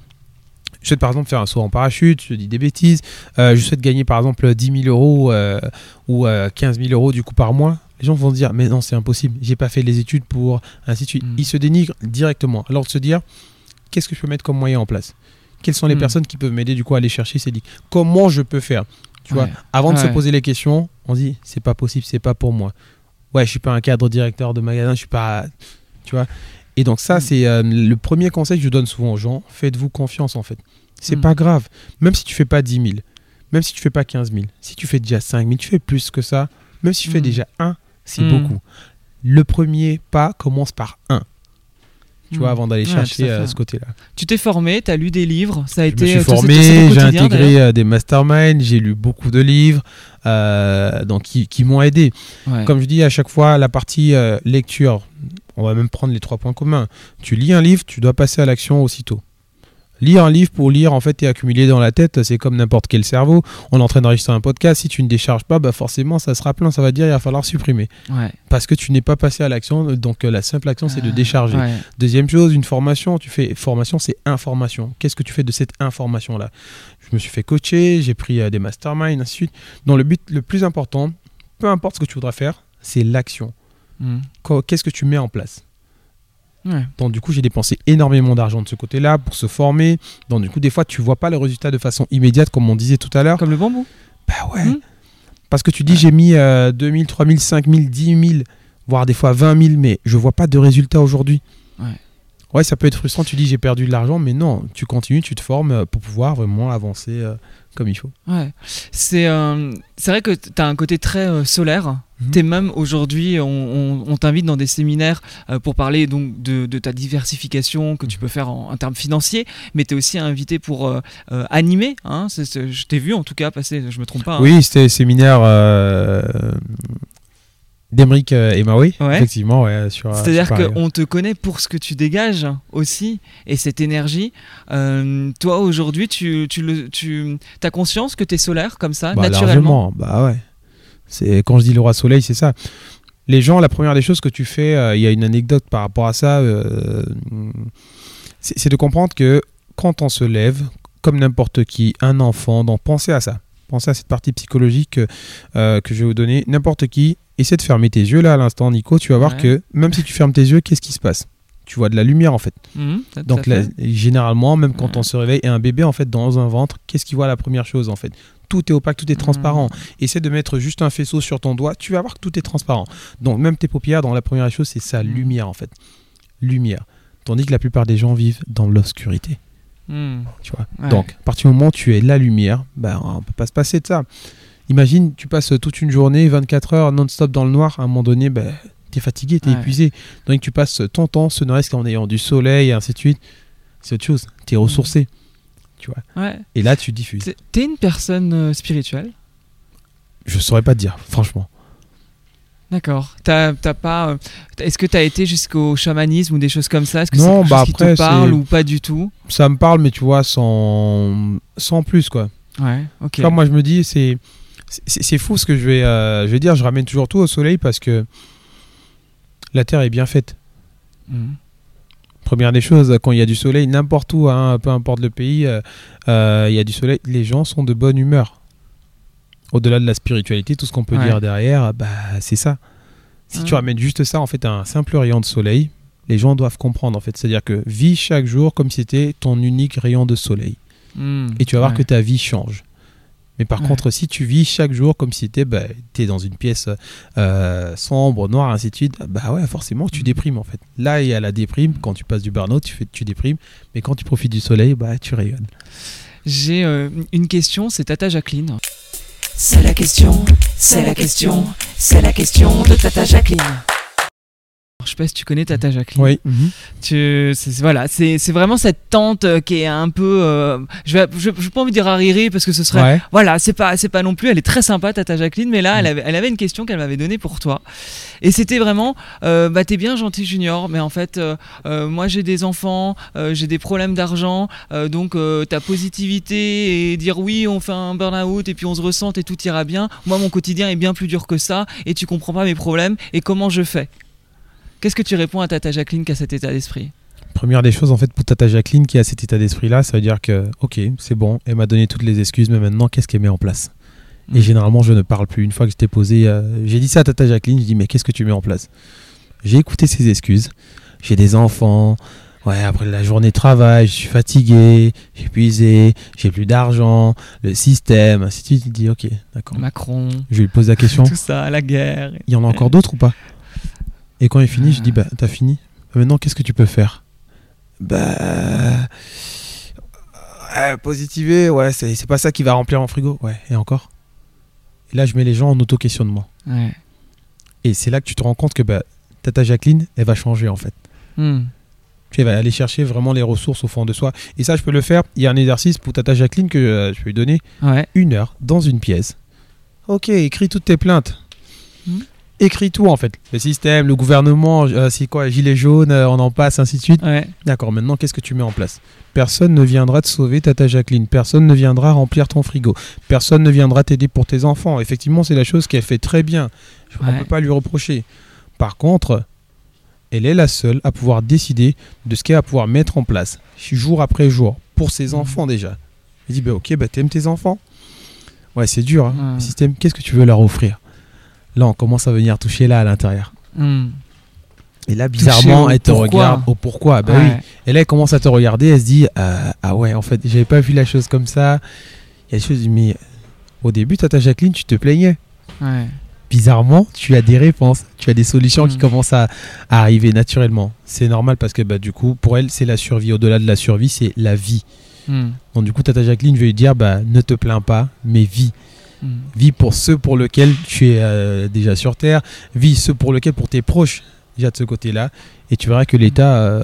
[SPEAKER 2] je souhaite par exemple faire un saut en parachute, je dis des bêtises, euh, je souhaite gagner par exemple 10 000 euros euh, ou euh, 15 000 euros du coup par mois. Les gens vont se dire, mais non, c'est impossible, j'ai pas fait les études pour, ainsi de suite.
[SPEAKER 1] Mm.
[SPEAKER 2] Ils se dénigrent directement. Alors de se dire, qu'est-ce que je peux mettre comme moyen en place? Quelles sont les
[SPEAKER 1] Mm.
[SPEAKER 2] personnes qui peuvent m'aider du coup à aller chercher ces dix Comment je peux faire? Tu vois,
[SPEAKER 1] Ouais.
[SPEAKER 2] avant de se poser les questions, on dit c'est pas possible, c'est pas pour moi. Ouais, je suis pas un cadre directeur de magasin, je suis pas. Tu vois Et donc, ça,
[SPEAKER 1] Mm.
[SPEAKER 2] c'est euh, le premier conseil que je donne souvent aux gens faites-vous confiance en fait. C'est
[SPEAKER 1] Mm.
[SPEAKER 2] pas grave. Même si tu fais pas 10 000, même si tu fais pas 15 000, si tu fais déjà 5 000, tu fais plus que ça. Même si tu fais
[SPEAKER 1] Mm.
[SPEAKER 2] déjà 1, c'est beaucoup. Le premier pas commence par 1, tu vois, avant d'aller chercher
[SPEAKER 1] à
[SPEAKER 2] euh, ce côté-là.
[SPEAKER 1] Tu t'es formé, tu as lu des livres, ça a
[SPEAKER 2] Je
[SPEAKER 1] été
[SPEAKER 2] me suis
[SPEAKER 1] euh, c'est-
[SPEAKER 2] formé, j'ai intégré euh, des masterminds, j'ai lu beaucoup de livres euh, donc qui, qui m'ont aidé.
[SPEAKER 1] Ouais.
[SPEAKER 2] Comme je dis à chaque fois, la partie euh, lecture, on va même prendre les trois points communs. Tu lis un livre, tu dois passer à l'action aussitôt. Lire un livre pour lire, en fait, est accumulé dans la tête, c'est comme n'importe quel cerveau. On est en train d'enregistrer un podcast, si tu ne décharges pas, bah forcément, ça sera plein, ça va dire, il va falloir supprimer.
[SPEAKER 1] Ouais.
[SPEAKER 2] Parce que tu n'es pas passé à l'action, donc euh, la simple action, c'est de
[SPEAKER 1] Ah,
[SPEAKER 2] décharger.
[SPEAKER 1] ouais.
[SPEAKER 2] Deuxième chose, une formation, tu fais formation, c'est information. Qu'est-ce que tu fais de cette information-là? Je me suis fait coacher, j'ai pris euh, des masterminds, ainsi de suite. Donc le but le plus important, peu importe ce que tu voudras faire, c'est l'action. Qu'o- Qu'est-ce que tu mets en place?
[SPEAKER 1] Ouais.
[SPEAKER 2] Donc du coup, j'ai dépensé énormément d'argent de ce côté-là pour se former. Donc du coup, des fois, tu vois pas le résultat de façon immédiate, comme on disait tout à l'heure.
[SPEAKER 1] Comme le bambou.
[SPEAKER 2] Bah ouais.
[SPEAKER 1] Mhm.
[SPEAKER 2] Parce que tu dis, j'ai mis euh, 2000, 3000, 5000, 10 000, voire des fois 20 000, mais je vois pas de résultat aujourd'hui.
[SPEAKER 1] Ouais.
[SPEAKER 2] Ouais, ça peut être frustrant. Tu dis j'ai perdu de l'argent, mais non, tu continues, tu te formes euh, pour pouvoir vraiment avancer euh, comme il faut.
[SPEAKER 1] Ouais. C'est euh, vrai que tu as un côté très euh, solaire.
[SPEAKER 2] Mhm.
[SPEAKER 1] T'es même aujourd'hui, on, on- on t'invite dans des séminaires euh, pour parler donc de, de ta diversification que tu peux faire en, en termes financiers, mais tu es aussi invité pour animer. Hein, je t'ai vu en tout cas passer, je me trompe pas. hein.
[SPEAKER 2] Oui, c'était séminaire euh, d'Emeric euh, et Maui,
[SPEAKER 1] Ouais.
[SPEAKER 2] effectivement, ouais, sur. euh,
[SPEAKER 1] C'est-à-dire qu'on te connaît pour ce que tu dégages aussi et cette énergie. Euh, toi, aujourd'hui, tu, tu, le- tu as conscience que tu es solaire comme ça,
[SPEAKER 2] Bah,
[SPEAKER 1] naturellement?
[SPEAKER 2] largement, Bah ouais. C'est quand je dis le roi soleil, c'est ça. Les gens, la première des choses que tu fais, euh, il y a une anecdote par rapport à ça. euh, c'est c'est de comprendre que quand on se lève, comme n'importe qui, un enfant, donc pensez à ça. Pensez à cette partie psychologique euh, que je vais vous donner. N'importe qui, essaie de fermer tes yeux là à l'instant, Nico. Tu vas voir
[SPEAKER 1] Ouais.
[SPEAKER 2] que même si tu fermes tes yeux, qu'est-ce qui se passe? Tu vois de la lumière en fait.
[SPEAKER 1] Mhm,
[SPEAKER 2] Donc
[SPEAKER 1] fait.
[SPEAKER 2] là, généralement, même quand on se réveille, et un bébé en fait dans un ventre, qu'est-ce qu'il voit la première chose en fait? Tout est opaque, tout est transparent. Essaie de mettre juste un faisceau sur ton doigt, tu vas voir que tout est transparent. Donc même tes paupières, dans la première chose, c'est ça,
[SPEAKER 1] Mm.
[SPEAKER 2] lumière en fait. Lumière. Tandis que la plupart des gens vivent dans l'obscurité.
[SPEAKER 1] Mhm.
[SPEAKER 2] Tu vois?
[SPEAKER 1] Ouais.
[SPEAKER 2] Donc, à partir du moment où tu es la lumière, ben, on peut pas se passer de ça. Imagine, tu passes toute une journée, 24 heures non-stop dans le noir, à un moment donné, ben, tu es fatigué, tu es
[SPEAKER 1] Ouais.
[SPEAKER 2] épuisé. Donc, tu passes ton temps, ce ne reste qu'en ayant du soleil et ainsi de suite. C'est autre chose. Tu es ressourcé. Tu vois.
[SPEAKER 1] Ouais.
[SPEAKER 2] Et là, tu diffuses.
[SPEAKER 1] T'es- T'es une personne euh, spirituelle?
[SPEAKER 2] Je saurais pas te dire, franchement.
[SPEAKER 1] D'accord. T'as t'as pas. euh, Est-ce que t'as été jusqu'au chamanisme ou des choses comme ça? Est-ce que c'est
[SPEAKER 2] bah
[SPEAKER 1] qui te parle ou pas du tout?
[SPEAKER 2] Ça me parle, mais tu vois, sans, sans plus, quoi.
[SPEAKER 1] Ouais. Ok.
[SPEAKER 2] Vois, moi, je me dis, c'est. C'est fou ce que je vais, euh, je vais dire. Je ramène toujours tout au soleil parce que la Terre est bien faite.
[SPEAKER 1] Mhm.
[SPEAKER 2] Première des choses, quand il y a du soleil, n'importe où, hein, peu importe le pays, euh, euh, il y a du soleil, les gens sont de bonne humeur. Au-delà de la spiritualité, tout ce qu'on peut
[SPEAKER 1] Ouais.
[SPEAKER 2] dire derrière, bah, c'est ça. Si tu
[SPEAKER 1] Ouais.
[SPEAKER 2] ramènes juste ça, en fait, à un simple rayon de soleil, les gens doivent comprendre, en fait. C'est-à-dire que vis chaque jour comme si c'était ton unique rayon de soleil.
[SPEAKER 1] Mhm.
[SPEAKER 2] Et tu vas voir
[SPEAKER 1] Ouais.
[SPEAKER 2] que ta vie change. Mais par
[SPEAKER 1] Ouais.
[SPEAKER 2] contre, si tu vis chaque jour comme si tu es dans une pièce euh, sombre, noire, ainsi de suite, bah ouais, forcément, tu
[SPEAKER 1] Mhm.
[SPEAKER 2] déprimes en fait. Là, il y a la déprime. Quand tu passes du burn-out, tu, fais, tu déprimes. Mais quand tu profites du soleil, bah tu rayonnes.
[SPEAKER 1] J'ai euh, une question, c'est Tata Jacqueline.
[SPEAKER 3] C'est la question, c'est la question, c'est la question de Tata Jacqueline.
[SPEAKER 1] Je sais pas si tu connais Tata Jacqueline.
[SPEAKER 2] Oui.
[SPEAKER 1] Tu, c'est, c'est- voilà, c'est, vraiment cette tante euh, qui est un peu. euh, je vais, je, je pas envie de dire arriérée parce que ce serait.
[SPEAKER 2] Ouais.
[SPEAKER 1] Voilà, c'est pas, c'est pas non plus. Elle est très sympa, Tata Jacqueline, mais là,
[SPEAKER 2] Mm.
[SPEAKER 1] elle avait, elle avait une question qu'elle m'avait donnée pour toi. Et c'était vraiment, euh, bah t'es bien gentil Junior, mais en fait, euh, moi j'ai des enfants, j'ai des problèmes d'argent, donc ta positivité et dire oui, on fait un burn-out et puis on se ressent et tout ira bien. Moi, mon quotidien est bien plus dur que ça et tu comprends pas mes problèmes et comment je fais. Qu'est-ce que tu réponds à Tata Jacqueline qui a cet état d'esprit?
[SPEAKER 2] Première des choses, en fait, pour Tata Jacqueline qui a cet état d'esprit-là, ça veut dire que, ok, c'est bon, elle m'a donné toutes les excuses, mais maintenant, qu'est-ce qu'elle met en place? Et
[SPEAKER 1] Mm.
[SPEAKER 2] généralement, je ne parle plus. Une fois que j'étais posé, euh, j'ai dit ça à Tata Jacqueline, je dis, mais qu'est-ce que tu mets en place? J'ai écouté ses excuses. J'ai des enfants. Ouais, après la journée de travail, je suis fatigué, j'ai épuisé, j'ai plus d'argent, le système, ainsi de suite. Il dit, ok, d'accord.
[SPEAKER 1] Macron,
[SPEAKER 2] Je lui pose la question,
[SPEAKER 1] tout ça, la guerre.
[SPEAKER 2] il y en a encore d'autres ou pas? Et quand il finit, je dis, bah, t'as fini Maintenant, qu'est-ce que tu peux faire? Bah. Ouais, positiver, ouais, c'est c'est pas ça qui va remplir mon frigo. Ouais, et encore? Et là, je mets les gens en auto-questionnement.
[SPEAKER 1] Ouais.
[SPEAKER 2] Et c'est là que tu te rends compte que bah, Tata Jacqueline, elle va changer en fait.
[SPEAKER 1] Hmm.
[SPEAKER 2] Tu vas aller chercher vraiment les ressources au fond de soi. Et ça, je peux le faire. Il y a un exercice pour Tata Jacqueline que euh, je vais lui donner
[SPEAKER 1] Ouais.
[SPEAKER 2] une heure dans une pièce. Ok, écris toutes tes plaintes. Écris tout en fait. Le système, le gouvernement, euh, c'est quoi, gilet jaune, euh, on en passe, ainsi de suite.
[SPEAKER 1] Ouais.
[SPEAKER 2] D'accord, maintenant qu'est-ce que tu mets en place? Personne ne viendra te sauver, Tata Jacqueline. Personne ne viendra remplir ton frigo. Personne ne viendra t'aider pour tes enfants. Effectivement, c'est la chose qu'elle fait très bien. On ne peut pas lui reprocher. Par contre, elle est la seule à pouvoir décider de ce qu'elle va pouvoir mettre en place, jour après jour, pour ses
[SPEAKER 1] Mhm.
[SPEAKER 2] enfants déjà. Elle dit, bah, ok, bah, t'aimes tes enfants? Ouais, c'est dur. hein. Système, qu'est-ce que tu veux leur offrir? Là, on commence à venir toucher là à l'intérieur.
[SPEAKER 1] Hmm.
[SPEAKER 2] Et là, bizarrement, elle te
[SPEAKER 1] pourquoi.
[SPEAKER 2] regarde au pourquoi. Bah oui. Et là, elle commence à te regarder, elle se dit euh, Ah ouais, en fait, j'avais pas vu la chose comme ça. Il y a des choses, mais au début, Tata Jacqueline, tu te plaignais.
[SPEAKER 1] Ouais.
[SPEAKER 2] bizarrement, tu as des réponses, tu as des solutions qui
[SPEAKER 1] Mm.
[SPEAKER 2] commencent à, à arriver naturellement. C'est normal parce que bah, du coup, pour elle, c'est la survie. Au-delà de la survie, c'est la vie.
[SPEAKER 1] Hmm.
[SPEAKER 2] Donc du coup, Tata Jacqueline, je vais lui dire, bah, ne te plains pas, mais vis.
[SPEAKER 1] Hmm.
[SPEAKER 2] Vis pour ceux pour lesquels tu es euh, déjà sur Terre. Vis ceux pour lesquels, pour tes proches, déjà de ce côté-là. Et tu verras que l'État, euh,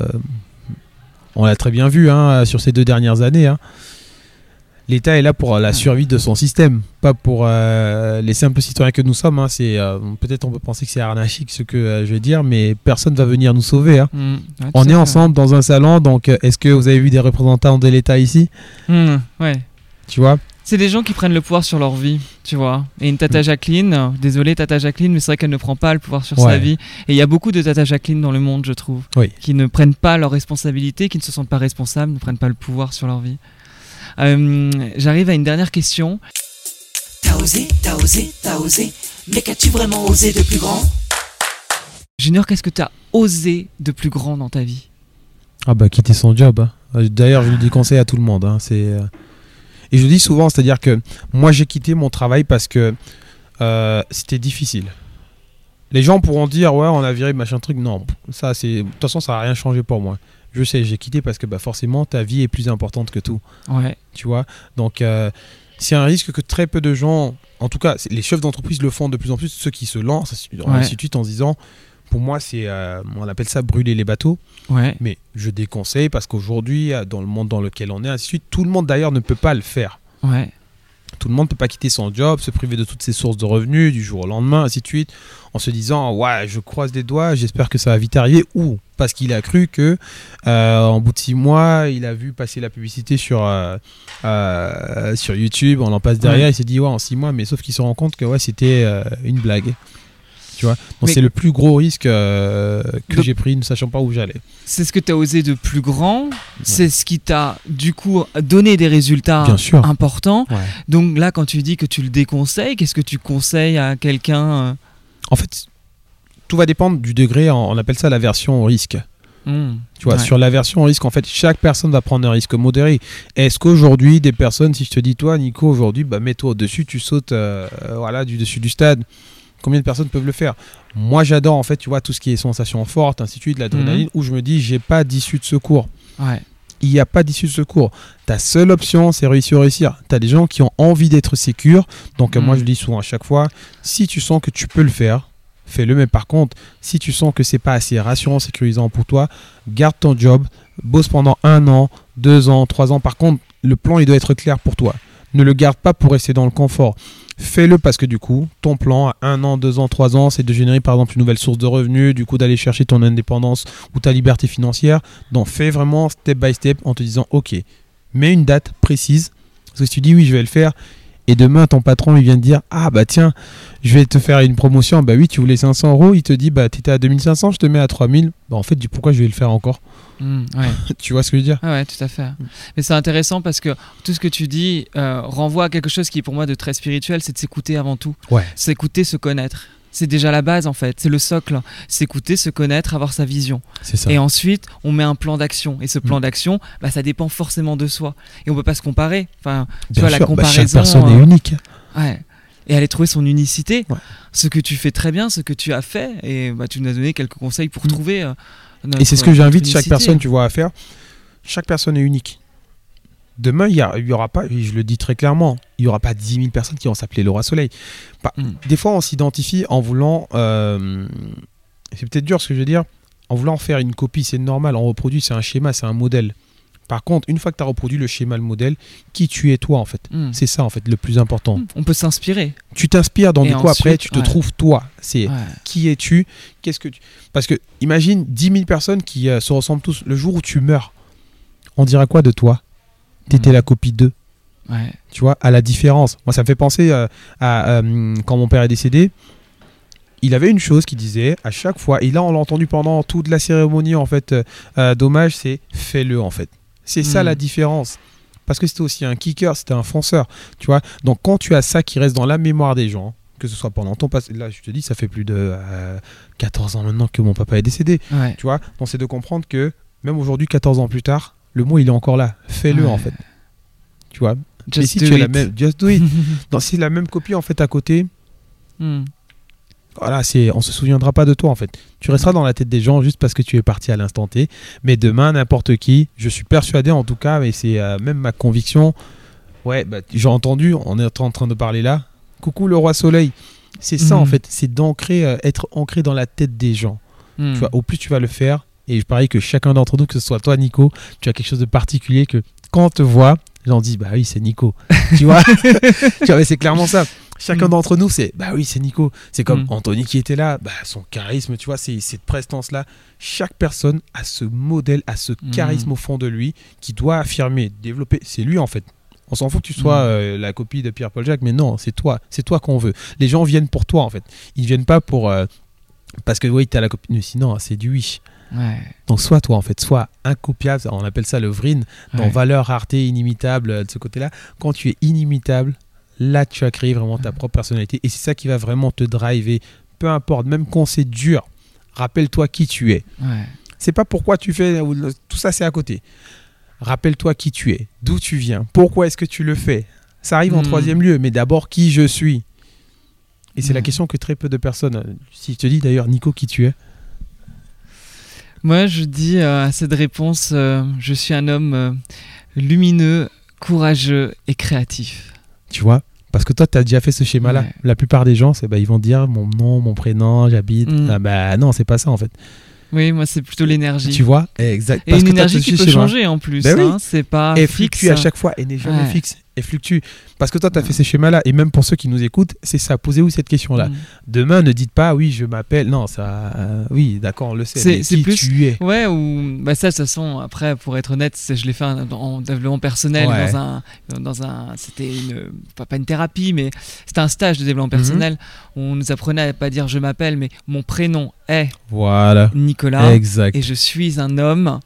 [SPEAKER 2] on l'a très bien vu hein, sur ces deux dernières années. hein. L'État est là pour la survie de son système, pas pour euh, les simples citoyens que nous sommes. hein. C'est euh, peut-être on peut penser que c'est anarchique ce que euh, je vais dire, mais personne va venir nous sauver. hein.
[SPEAKER 1] Ouais,
[SPEAKER 2] On est ensemble dans un salon, donc euh, est-ce que vous avez vu des représentants de l'État ici?
[SPEAKER 1] Hmm. Ouais.
[SPEAKER 2] Tu vois?
[SPEAKER 1] C'est des gens qui prennent le pouvoir sur leur vie, tu vois. Et une Tata Jacqueline, euh, désolé Tata Jacqueline, mais c'est vrai qu'elle ne prend pas le pouvoir sur sa vie. Et il y a beaucoup de Tata Jacqueline dans le monde, je trouve,
[SPEAKER 2] Oui.
[SPEAKER 1] qui ne prennent pas leurs responsabilités, qui ne se sentent pas responsables, ne prennent pas le pouvoir sur leur vie. Euh, J'arrive à une dernière question.
[SPEAKER 3] T'as osé, t'as osé, t'as osé. Mais qu'as-tu vraiment osé de plus grand?
[SPEAKER 1] Junior, qu'est-ce que tu as osé de plus grand dans ta vie?
[SPEAKER 2] Ah bah quitter son job. hein. D'ailleurs, je le dis conseil à tout le monde. hein. C'est euh, et je le dis souvent, c'est-à-dire que moi j'ai quitté mon travail parce que euh, c'était difficile. Les gens pourront dire ouais on a viré machin truc. Non, ça c'est de toute façon ça a rien changé pour moi. Je sais, j'ai quitté parce que bah, forcément ta vie est plus importante que tout.
[SPEAKER 1] Ouais.
[SPEAKER 2] Tu vois? Donc euh, c'est un risque que très peu de gens, en tout cas les chefs d'entreprise le font de plus en plus, ceux qui se lancent
[SPEAKER 1] Ouais.
[SPEAKER 2] ainsi de suite en se disant pour moi c'est euh, on appelle ça brûler les bateaux.
[SPEAKER 1] Ouais.
[SPEAKER 2] Mais je déconseille parce qu'aujourd'hui, euh, dans le monde dans lequel on est, ainsi de suite, tout le monde d'ailleurs ne peut pas le faire.
[SPEAKER 1] Ouais.
[SPEAKER 2] Tout le monde ne peut pas quitter son job, se priver de toutes ses sources de revenus du jour au lendemain, ainsi de suite, en se disant ouais, je croise des doigts, j'espère que ça va vite arriver, ou parce qu'il a cru que euh, en bout de six mois, il a vu passer la publicité sur euh, euh, sur YouTube, on en passe derrière,
[SPEAKER 1] Ouais.
[SPEAKER 2] il s'est dit ouais en six mois, mais sauf qu'il se rend compte que ouais c'était une blague. Tu vois, c'est le plus gros risque euh, que j'ai pris, ne sachant pas où j'allais.
[SPEAKER 1] C'est ce que tu as osé de plus grand. C'est ce qui t'a, du coup, donné des résultats
[SPEAKER 2] Bien sûr.
[SPEAKER 1] importants.
[SPEAKER 2] Ouais.
[SPEAKER 1] Donc là, quand tu dis que tu le déconseilles, qu'est-ce que tu conseilles à quelqu'un euh,
[SPEAKER 2] En fait, tout va dépendre du degré, on appelle ça la version risque.
[SPEAKER 1] hmm,
[SPEAKER 2] Tu vois,
[SPEAKER 1] ouais.
[SPEAKER 2] sur la version au risque, en fait, chaque personne va prendre un risque modéré. Est-ce qu'aujourd'hui, des personnes, si je te dis, toi, Nico, aujourd'hui, bah, mets-toi au-dessus, tu sautes euh, voilà, du dessus du stade. Combien de personnes peuvent le faire? Moi, j'adore, en fait, tu vois, tout ce qui est sensation forte, ainsi de suite, l'adrénaline, où je me dis, j'ai pas d'issue de secours.
[SPEAKER 1] Ouais.
[SPEAKER 2] Il n'y a pas d'issue de secours. Ta seule option, c'est réussir réussir. Tu as des gens qui ont envie d'être sécures. Donc, moi, je le dis souvent à chaque fois, si tu sens que tu peux le faire, fais-le. Mais par contre, si tu sens que c'est pas assez rassurant, sécurisant pour toi, garde ton job, bosse pendant un an, deux ans, trois ans. Par contre, le plan, il doit être clair pour toi. Ne le garde pas pour rester dans le confort. Fais-le parce que du coup, ton plan à un an, deux ans, trois ans, c'est de générer par exemple une nouvelle source de revenus, du coup d'aller chercher ton indépendance ou ta liberté financière. Donc fais vraiment step by step en te disant ok, mets une date précise. Parce que si tu dis oui, je vais le faire, et demain ton patron il vient te dire ah bah tiens, je vais te faire une promotion, bah oui, tu voulais 500 euros, il te dit bah t'étais à 2500, je te mets à 3000, bah en fait, du pourquoi je vais le faire encore?
[SPEAKER 1] Ouais.
[SPEAKER 2] Tu vois ce que je veux dire?
[SPEAKER 1] Ah ouais, tout à fait. Mais c'est intéressant parce que tout ce que tu dis euh, renvoie à quelque chose qui est pour moi de très spirituel, c'est de s'écouter avant tout.
[SPEAKER 2] Ouais.
[SPEAKER 1] S'écouter, se connaître. C'est déjà la base en fait, c'est le socle. S'écouter, se connaître, avoir sa vision.
[SPEAKER 2] Ça.
[SPEAKER 1] Et ensuite, on met un plan d'action. Et ce plan
[SPEAKER 2] Mm.
[SPEAKER 1] d'action, bah, ça dépend forcément de soi. Et on peut pas se comparer. Enfin, tu vois, la
[SPEAKER 2] bah, chaque
[SPEAKER 1] comparaison,
[SPEAKER 2] personne
[SPEAKER 1] euh,
[SPEAKER 2] est unique.
[SPEAKER 1] ouais. Et aller trouver son unicité.
[SPEAKER 2] Ouais.
[SPEAKER 1] Ce que tu fais très bien, ce que tu as fait. Et bah, tu nous as donné quelques conseils pour
[SPEAKER 2] Mm.
[SPEAKER 1] trouver. euh, notre-
[SPEAKER 2] Et c'est ce que j'invite chaque personne, tu vois, à faire. Chaque personne est unique. Demain, il y, y aura pas, je le dis très clairement, il y aura pas 10 000 personnes qui vont s'appeler Laura Soleil. Pas-
[SPEAKER 1] Mm.
[SPEAKER 2] Des fois, on s'identifie en voulant. euh, c'est peut-être dur ce que je veux dire. En voulant faire une copie, c'est normal. On reproduit, c'est un schéma, c'est un modèle. Par contre, une fois que tu as reproduit le schéma, le modèle, qui tu es toi en fait?
[SPEAKER 1] Mm.
[SPEAKER 2] C'est ça en fait le plus important.
[SPEAKER 1] Mm. On peut s'inspirer.
[SPEAKER 2] Tu t'inspires dans
[SPEAKER 1] Et
[SPEAKER 2] coup après, tu te
[SPEAKER 1] ouais.
[SPEAKER 2] trouves toi. C'est
[SPEAKER 1] Ouais.
[SPEAKER 2] qui es-tu? Qu'est-ce que tu? Parce que imagine 10 000 personnes qui euh, se ressemblent tous. Le jour où tu meurs, on dira quoi de toi? T'étais
[SPEAKER 1] Mm.
[SPEAKER 2] la copie d'eux.
[SPEAKER 1] Ouais.
[SPEAKER 2] Tu vois, à la différence. Moi, ça me fait penser euh, à euh, quand mon père est décédé. Il avait une chose qu'il disait à chaque fois, et là on l'a entendu pendant toute la cérémonie en fait euh, d'hommage, c'est fais-le en fait. C'est ça
[SPEAKER 1] Mm.
[SPEAKER 2] la différence. Parce que c'était aussi un kicker, c'était un fonceur, tu vois. Donc quand tu as ça qui reste dans la mémoire des gens, que ce soit pendant ton passé, là je te dis, ça fait plus de euh, 14 ans maintenant que mon papa est décédé,
[SPEAKER 1] Ouais.
[SPEAKER 2] tu vois. Donc c'est de comprendre que même aujourd'hui, 14 ans plus tard, le mot il est encore là. Fais-le
[SPEAKER 1] Ouais.
[SPEAKER 2] en fait. Tu vois?
[SPEAKER 1] Just
[SPEAKER 2] si
[SPEAKER 1] do
[SPEAKER 2] tu es la même, just do it. Donc, c'est la même copie en fait à côté.
[SPEAKER 1] Mm.
[SPEAKER 2] Voilà, c'est, on se souviendra pas de toi en fait. Tu resteras dans la tête des gens juste parce que tu es parti à l'instant T. Mais demain, n'importe qui, je suis persuadé en tout cas, mais c'est euh, même ma conviction. Ouais, bah, j'ai entendu, on est en train de parler là. Coucou le roi soleil. C'est ça en
[SPEAKER 1] Mhm.
[SPEAKER 2] fait, c'est d'ancrer, euh, être ancré dans la tête des gens.
[SPEAKER 1] Hmm.
[SPEAKER 2] Tu vois, au plus tu vas le faire, et pareil que chacun d'entre nous, que ce soit toi Nico, tu as quelque chose de particulier que quand on te voit, les gens disent bah oui c'est Nico. tu vois, tu vois c'est clairement ça. Chacun
[SPEAKER 1] Mm.
[SPEAKER 2] d'entre nous c'est bah oui c'est Nico. C'est comme
[SPEAKER 1] Mm.
[SPEAKER 2] Anthony qui était là, bah son charisme, tu vois, c'est cette prestance là. Chaque personne a ce modèle, a ce
[SPEAKER 1] Mm.
[SPEAKER 2] charisme au fond de lui qui doit affirmer, développer. C'est lui en fait. On s'en fout que tu sois euh, la copie de Pierre-Paul Jacques, mais non, c'est toi, c'est toi qu'on veut. Les gens viennent pour toi en fait. Ils viennent pas pour euh, parce que oui, t'as la copie. Mais sinon, c'est du wish.
[SPEAKER 1] Ouais.
[SPEAKER 2] Donc soit toi en fait, soit incopiable, on appelle ça le VRIN, dans
[SPEAKER 1] Ouais.
[SPEAKER 2] valeur, rareté, inimitable euh, de ce côté-là. Quand tu es inimitable, là tu as créé vraiment ta propre personnalité et c'est ça qui va vraiment te driver. Peu importe, même quand c'est dur, rappelle-toi qui tu es.
[SPEAKER 1] Ouais.
[SPEAKER 2] C'est pas pourquoi tu fais tout ça, c'est à côté. Rappelle-toi qui tu es, d'où tu viens, pourquoi est-ce que tu le fais. Ça arrive en
[SPEAKER 1] Hmm.
[SPEAKER 2] troisième lieu, mais d'abord qui je suis. Et c'est la question que très peu de personnes. euh, Si je te dis d'ailleurs, Nico, qui tu es,
[SPEAKER 1] Moi, je dis euh, à cette réponse, euh, je suis un homme euh, lumineux, courageux et créatif.
[SPEAKER 2] Tu vois Parce que toi, tu as déjà fait ce schéma-là.
[SPEAKER 1] Ouais.
[SPEAKER 2] La plupart des gens, c'est bah, ils vont dire mon nom, mon prénom, j'habite.
[SPEAKER 1] Mm.
[SPEAKER 2] Ah, bah non, c'est pas ça en fait.
[SPEAKER 1] Oui, moi, c'est plutôt l'énergie.
[SPEAKER 2] Tu vois Exact.
[SPEAKER 1] Et
[SPEAKER 2] Parce
[SPEAKER 1] une
[SPEAKER 2] que
[SPEAKER 1] énergie qui peut changer en plus.
[SPEAKER 2] Ben oui.
[SPEAKER 1] hein, C'est pas
[SPEAKER 2] Elle
[SPEAKER 1] fixe.
[SPEAKER 2] à chaque fois et n'est jamais
[SPEAKER 1] Ouais.
[SPEAKER 2] fixe. Fluctue. Parce que toi, tu as fait ces schémas-là. Et même pour ceux qui nous écoutent, c'est ça. Posez-vous cette question-là.
[SPEAKER 1] Mm.
[SPEAKER 2] Demain, ne dites pas oui, je m'appelle. Non, ça. euh, oui, d'accord, on le sait.
[SPEAKER 1] C'est- plus-
[SPEAKER 2] tu es?
[SPEAKER 1] Ouais, ou bah ça de toute façon après pour être honnête, je l'ai fait en, en développement personnel
[SPEAKER 2] Ouais.
[SPEAKER 1] dans un dans un c'était une pas, une thérapie mais c'était un stage de développement
[SPEAKER 2] Mhm.
[SPEAKER 1] personnel. On nous apprenait à pas dire je m'appelle mais mon prénom est
[SPEAKER 2] Voilà.
[SPEAKER 1] Nicolas
[SPEAKER 2] Exact.
[SPEAKER 1] et je suis un homme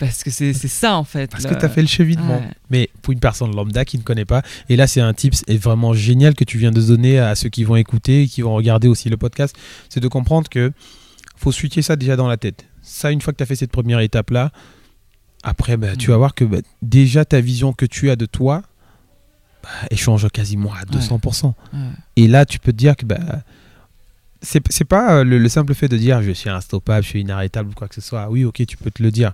[SPEAKER 1] parce que c'est ça en fait.
[SPEAKER 2] Parce que tu as fait le cheminement.
[SPEAKER 1] Ouais.
[SPEAKER 2] Mais pour une personne lambda qui ne connaît pas, et là c'est un tips est vraiment génial que tu viens de donner à ceux qui vont écouter, qui vont regarder aussi le podcast, c'est de comprendre que faut switcher ça déjà dans la tête. Ça, une fois que tu as fait cette première étape-là, après, bah, tu
[SPEAKER 1] Mm.
[SPEAKER 2] vas voir que bah, déjà ta vision que tu as de toi, bah, elle change quasiment à 200%.
[SPEAKER 1] Ouais.
[SPEAKER 2] Et là, tu peux te dire que bah, c'est pas euh, le, le simple fait de dire je suis instoppable, je suis inarrêtable ou quoi que ce soit. Oui, ok, tu peux te le dire.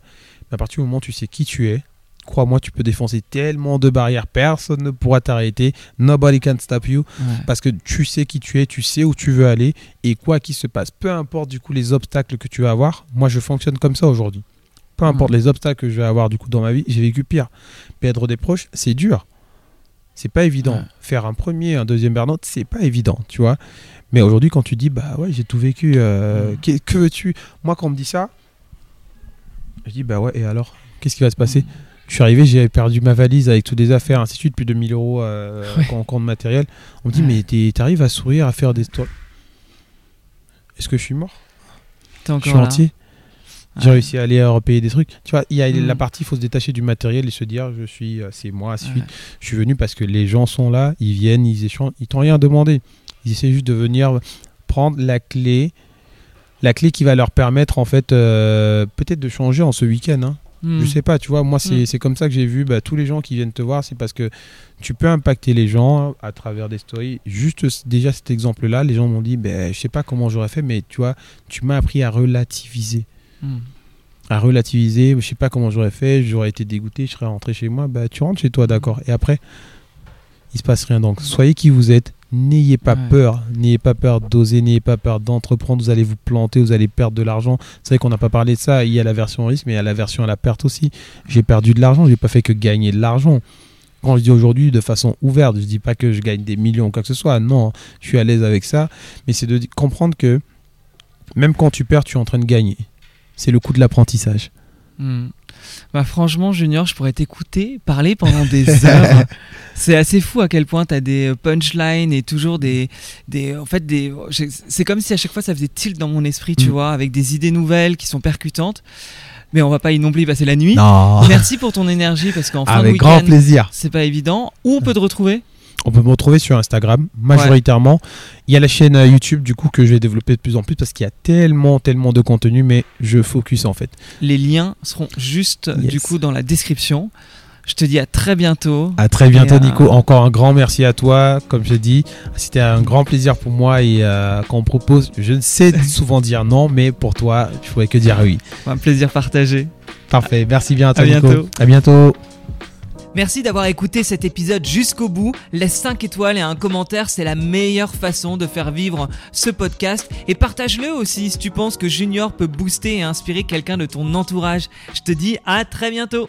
[SPEAKER 2] À partir du moment où tu sais qui tu es, crois-moi, tu peux défoncer tellement de barrières. Personne ne pourra t'arrêter. Nobody can stop you.
[SPEAKER 1] Ouais.
[SPEAKER 2] Parce que tu sais qui tu es, tu sais où tu veux aller. Et quoi qu'il se passe, peu importe du coup les obstacles que tu vas avoir, moi je fonctionne comme ça aujourd'hui. Peu importe les obstacles que je vais avoir du coup dans ma vie, j'ai vécu pire. Perdre des proches, c'est dur. C'est pas évident.
[SPEAKER 1] Ouais.
[SPEAKER 2] Faire un premier, un deuxième burn-out, c'est pas évident, tu vois. Mais aujourd'hui, quand tu dis, bah ouais, j'ai tout vécu, euh, que, que veux-tu? Moi, quand on me dit ça, je dis, bah ouais, et alors Qu'est-ce qui va se passer? Je suis arrivé, j'ai perdu ma valise avec toutes les affaires, ainsi de suite, plus de 1000 euros euh,
[SPEAKER 1] Ouais.
[SPEAKER 2] en compte matériel. On me dit, mais t'arrives à sourire, à faire des stories. Est-ce que je suis mort? Je suis entier J'ai
[SPEAKER 1] Ouais.
[SPEAKER 2] réussi à aller repayer des trucs. Tu vois, il y a
[SPEAKER 1] Mm.
[SPEAKER 2] la partie, il faut se détacher du matériel et se dire, je suis, euh, c'est moi, ainsi de
[SPEAKER 1] Ouais.
[SPEAKER 2] suite. Je suis venu parce que les gens sont là, ils viennent, ils échangent, ils t'ont rien demandé. Ils essaient juste de venir prendre la clé, la clé qui va leur permettre en fait euh, peut-être de changer en ce week-end. hein.
[SPEAKER 1] Mm.
[SPEAKER 2] Je sais pas, tu vois, moi c'est
[SPEAKER 1] Mm.
[SPEAKER 2] c'est comme ça que j'ai vu bah, tous les gens qui viennent te voir, c'est parce que tu peux impacter les gens à travers des stories. Juste déjà cet exemple-là, les gens m'ont dit, ben je sais pas comment j'aurais fait, mais tu vois, tu m'as appris à relativiser
[SPEAKER 1] Mm.
[SPEAKER 2] à relativiser. Je sais pas comment j'aurais fait, j'aurais été dégoûté, je serais rentré chez moi. Bah, tu rentres chez toi, d'accord. Et après, il se passe rien. Donc, soyez qui vous êtes. N'ayez pas
[SPEAKER 1] Ouais.
[SPEAKER 2] peur. N'ayez pas peur d'oser. N'ayez pas peur d'entreprendre. Vous allez vous planter, vous allez perdre de l'argent. C'est vrai qu'on n'a pas parlé de ça. Il y a la version risque, mais il y a la version à la perte aussi. J'ai perdu de l'argent. J'ai pas fait que gagner de l'argent. Quand je dis aujourd'hui de façon ouverte, je dis pas que je gagne des millions ou quoi que ce soit. Non, je suis à l'aise avec ça. Mais c'est de comprendre que même quand tu perds, tu es en train de gagner. C'est le coup de l'apprentissage.
[SPEAKER 1] Hmm. Bah franchement, Junior, je pourrais t'écouter parler pendant des heures. c'est assez fou à quel point tu as des punchlines et toujours des, des en fait des c'est comme si à chaque fois ça faisait tilt dans mon esprit, tu
[SPEAKER 2] Mm.
[SPEAKER 1] vois, avec des idées nouvelles qui sont percutantes. Mais on va pas inoublier passer la nuit.
[SPEAKER 2] Non.
[SPEAKER 1] Merci pour ton énergie parce qu'en fin de week-end,
[SPEAKER 2] plaisir.
[SPEAKER 1] c'est pas évident. Où on peut te retrouver?
[SPEAKER 2] On peut me retrouver sur Instagram, majoritairement. Il y a la chaîne euh, YouTube, du coup, que je vais développer de plus en plus parce qu'il y a tellement, tellement de contenu, mais je focus en fait.
[SPEAKER 1] Les liens seront juste
[SPEAKER 2] Yes.
[SPEAKER 1] du coup dans la description. Je te dis à très bientôt.
[SPEAKER 2] À très bientôt,
[SPEAKER 1] Et, euh,
[SPEAKER 2] Nico. Encore un grand merci à toi. Comme je dis, c'était un grand plaisir pour moi et euh, quand on propose, je ne sais souvent dire non, mais pour toi, je pourrais que dire oui.
[SPEAKER 1] Un plaisir partagé.
[SPEAKER 2] Parfait. Merci bien à toi,
[SPEAKER 1] À
[SPEAKER 2] Nico.
[SPEAKER 1] bientôt.
[SPEAKER 2] À bientôt.
[SPEAKER 1] Merci d'avoir écouté cet épisode jusqu'au bout. Laisse 5 étoiles et un commentaire, c'est la meilleure façon de faire vivre ce podcast. Et partage-le aussi si tu penses que Junior peut booster et inspirer quelqu'un de ton entourage. Je te dis à très bientôt.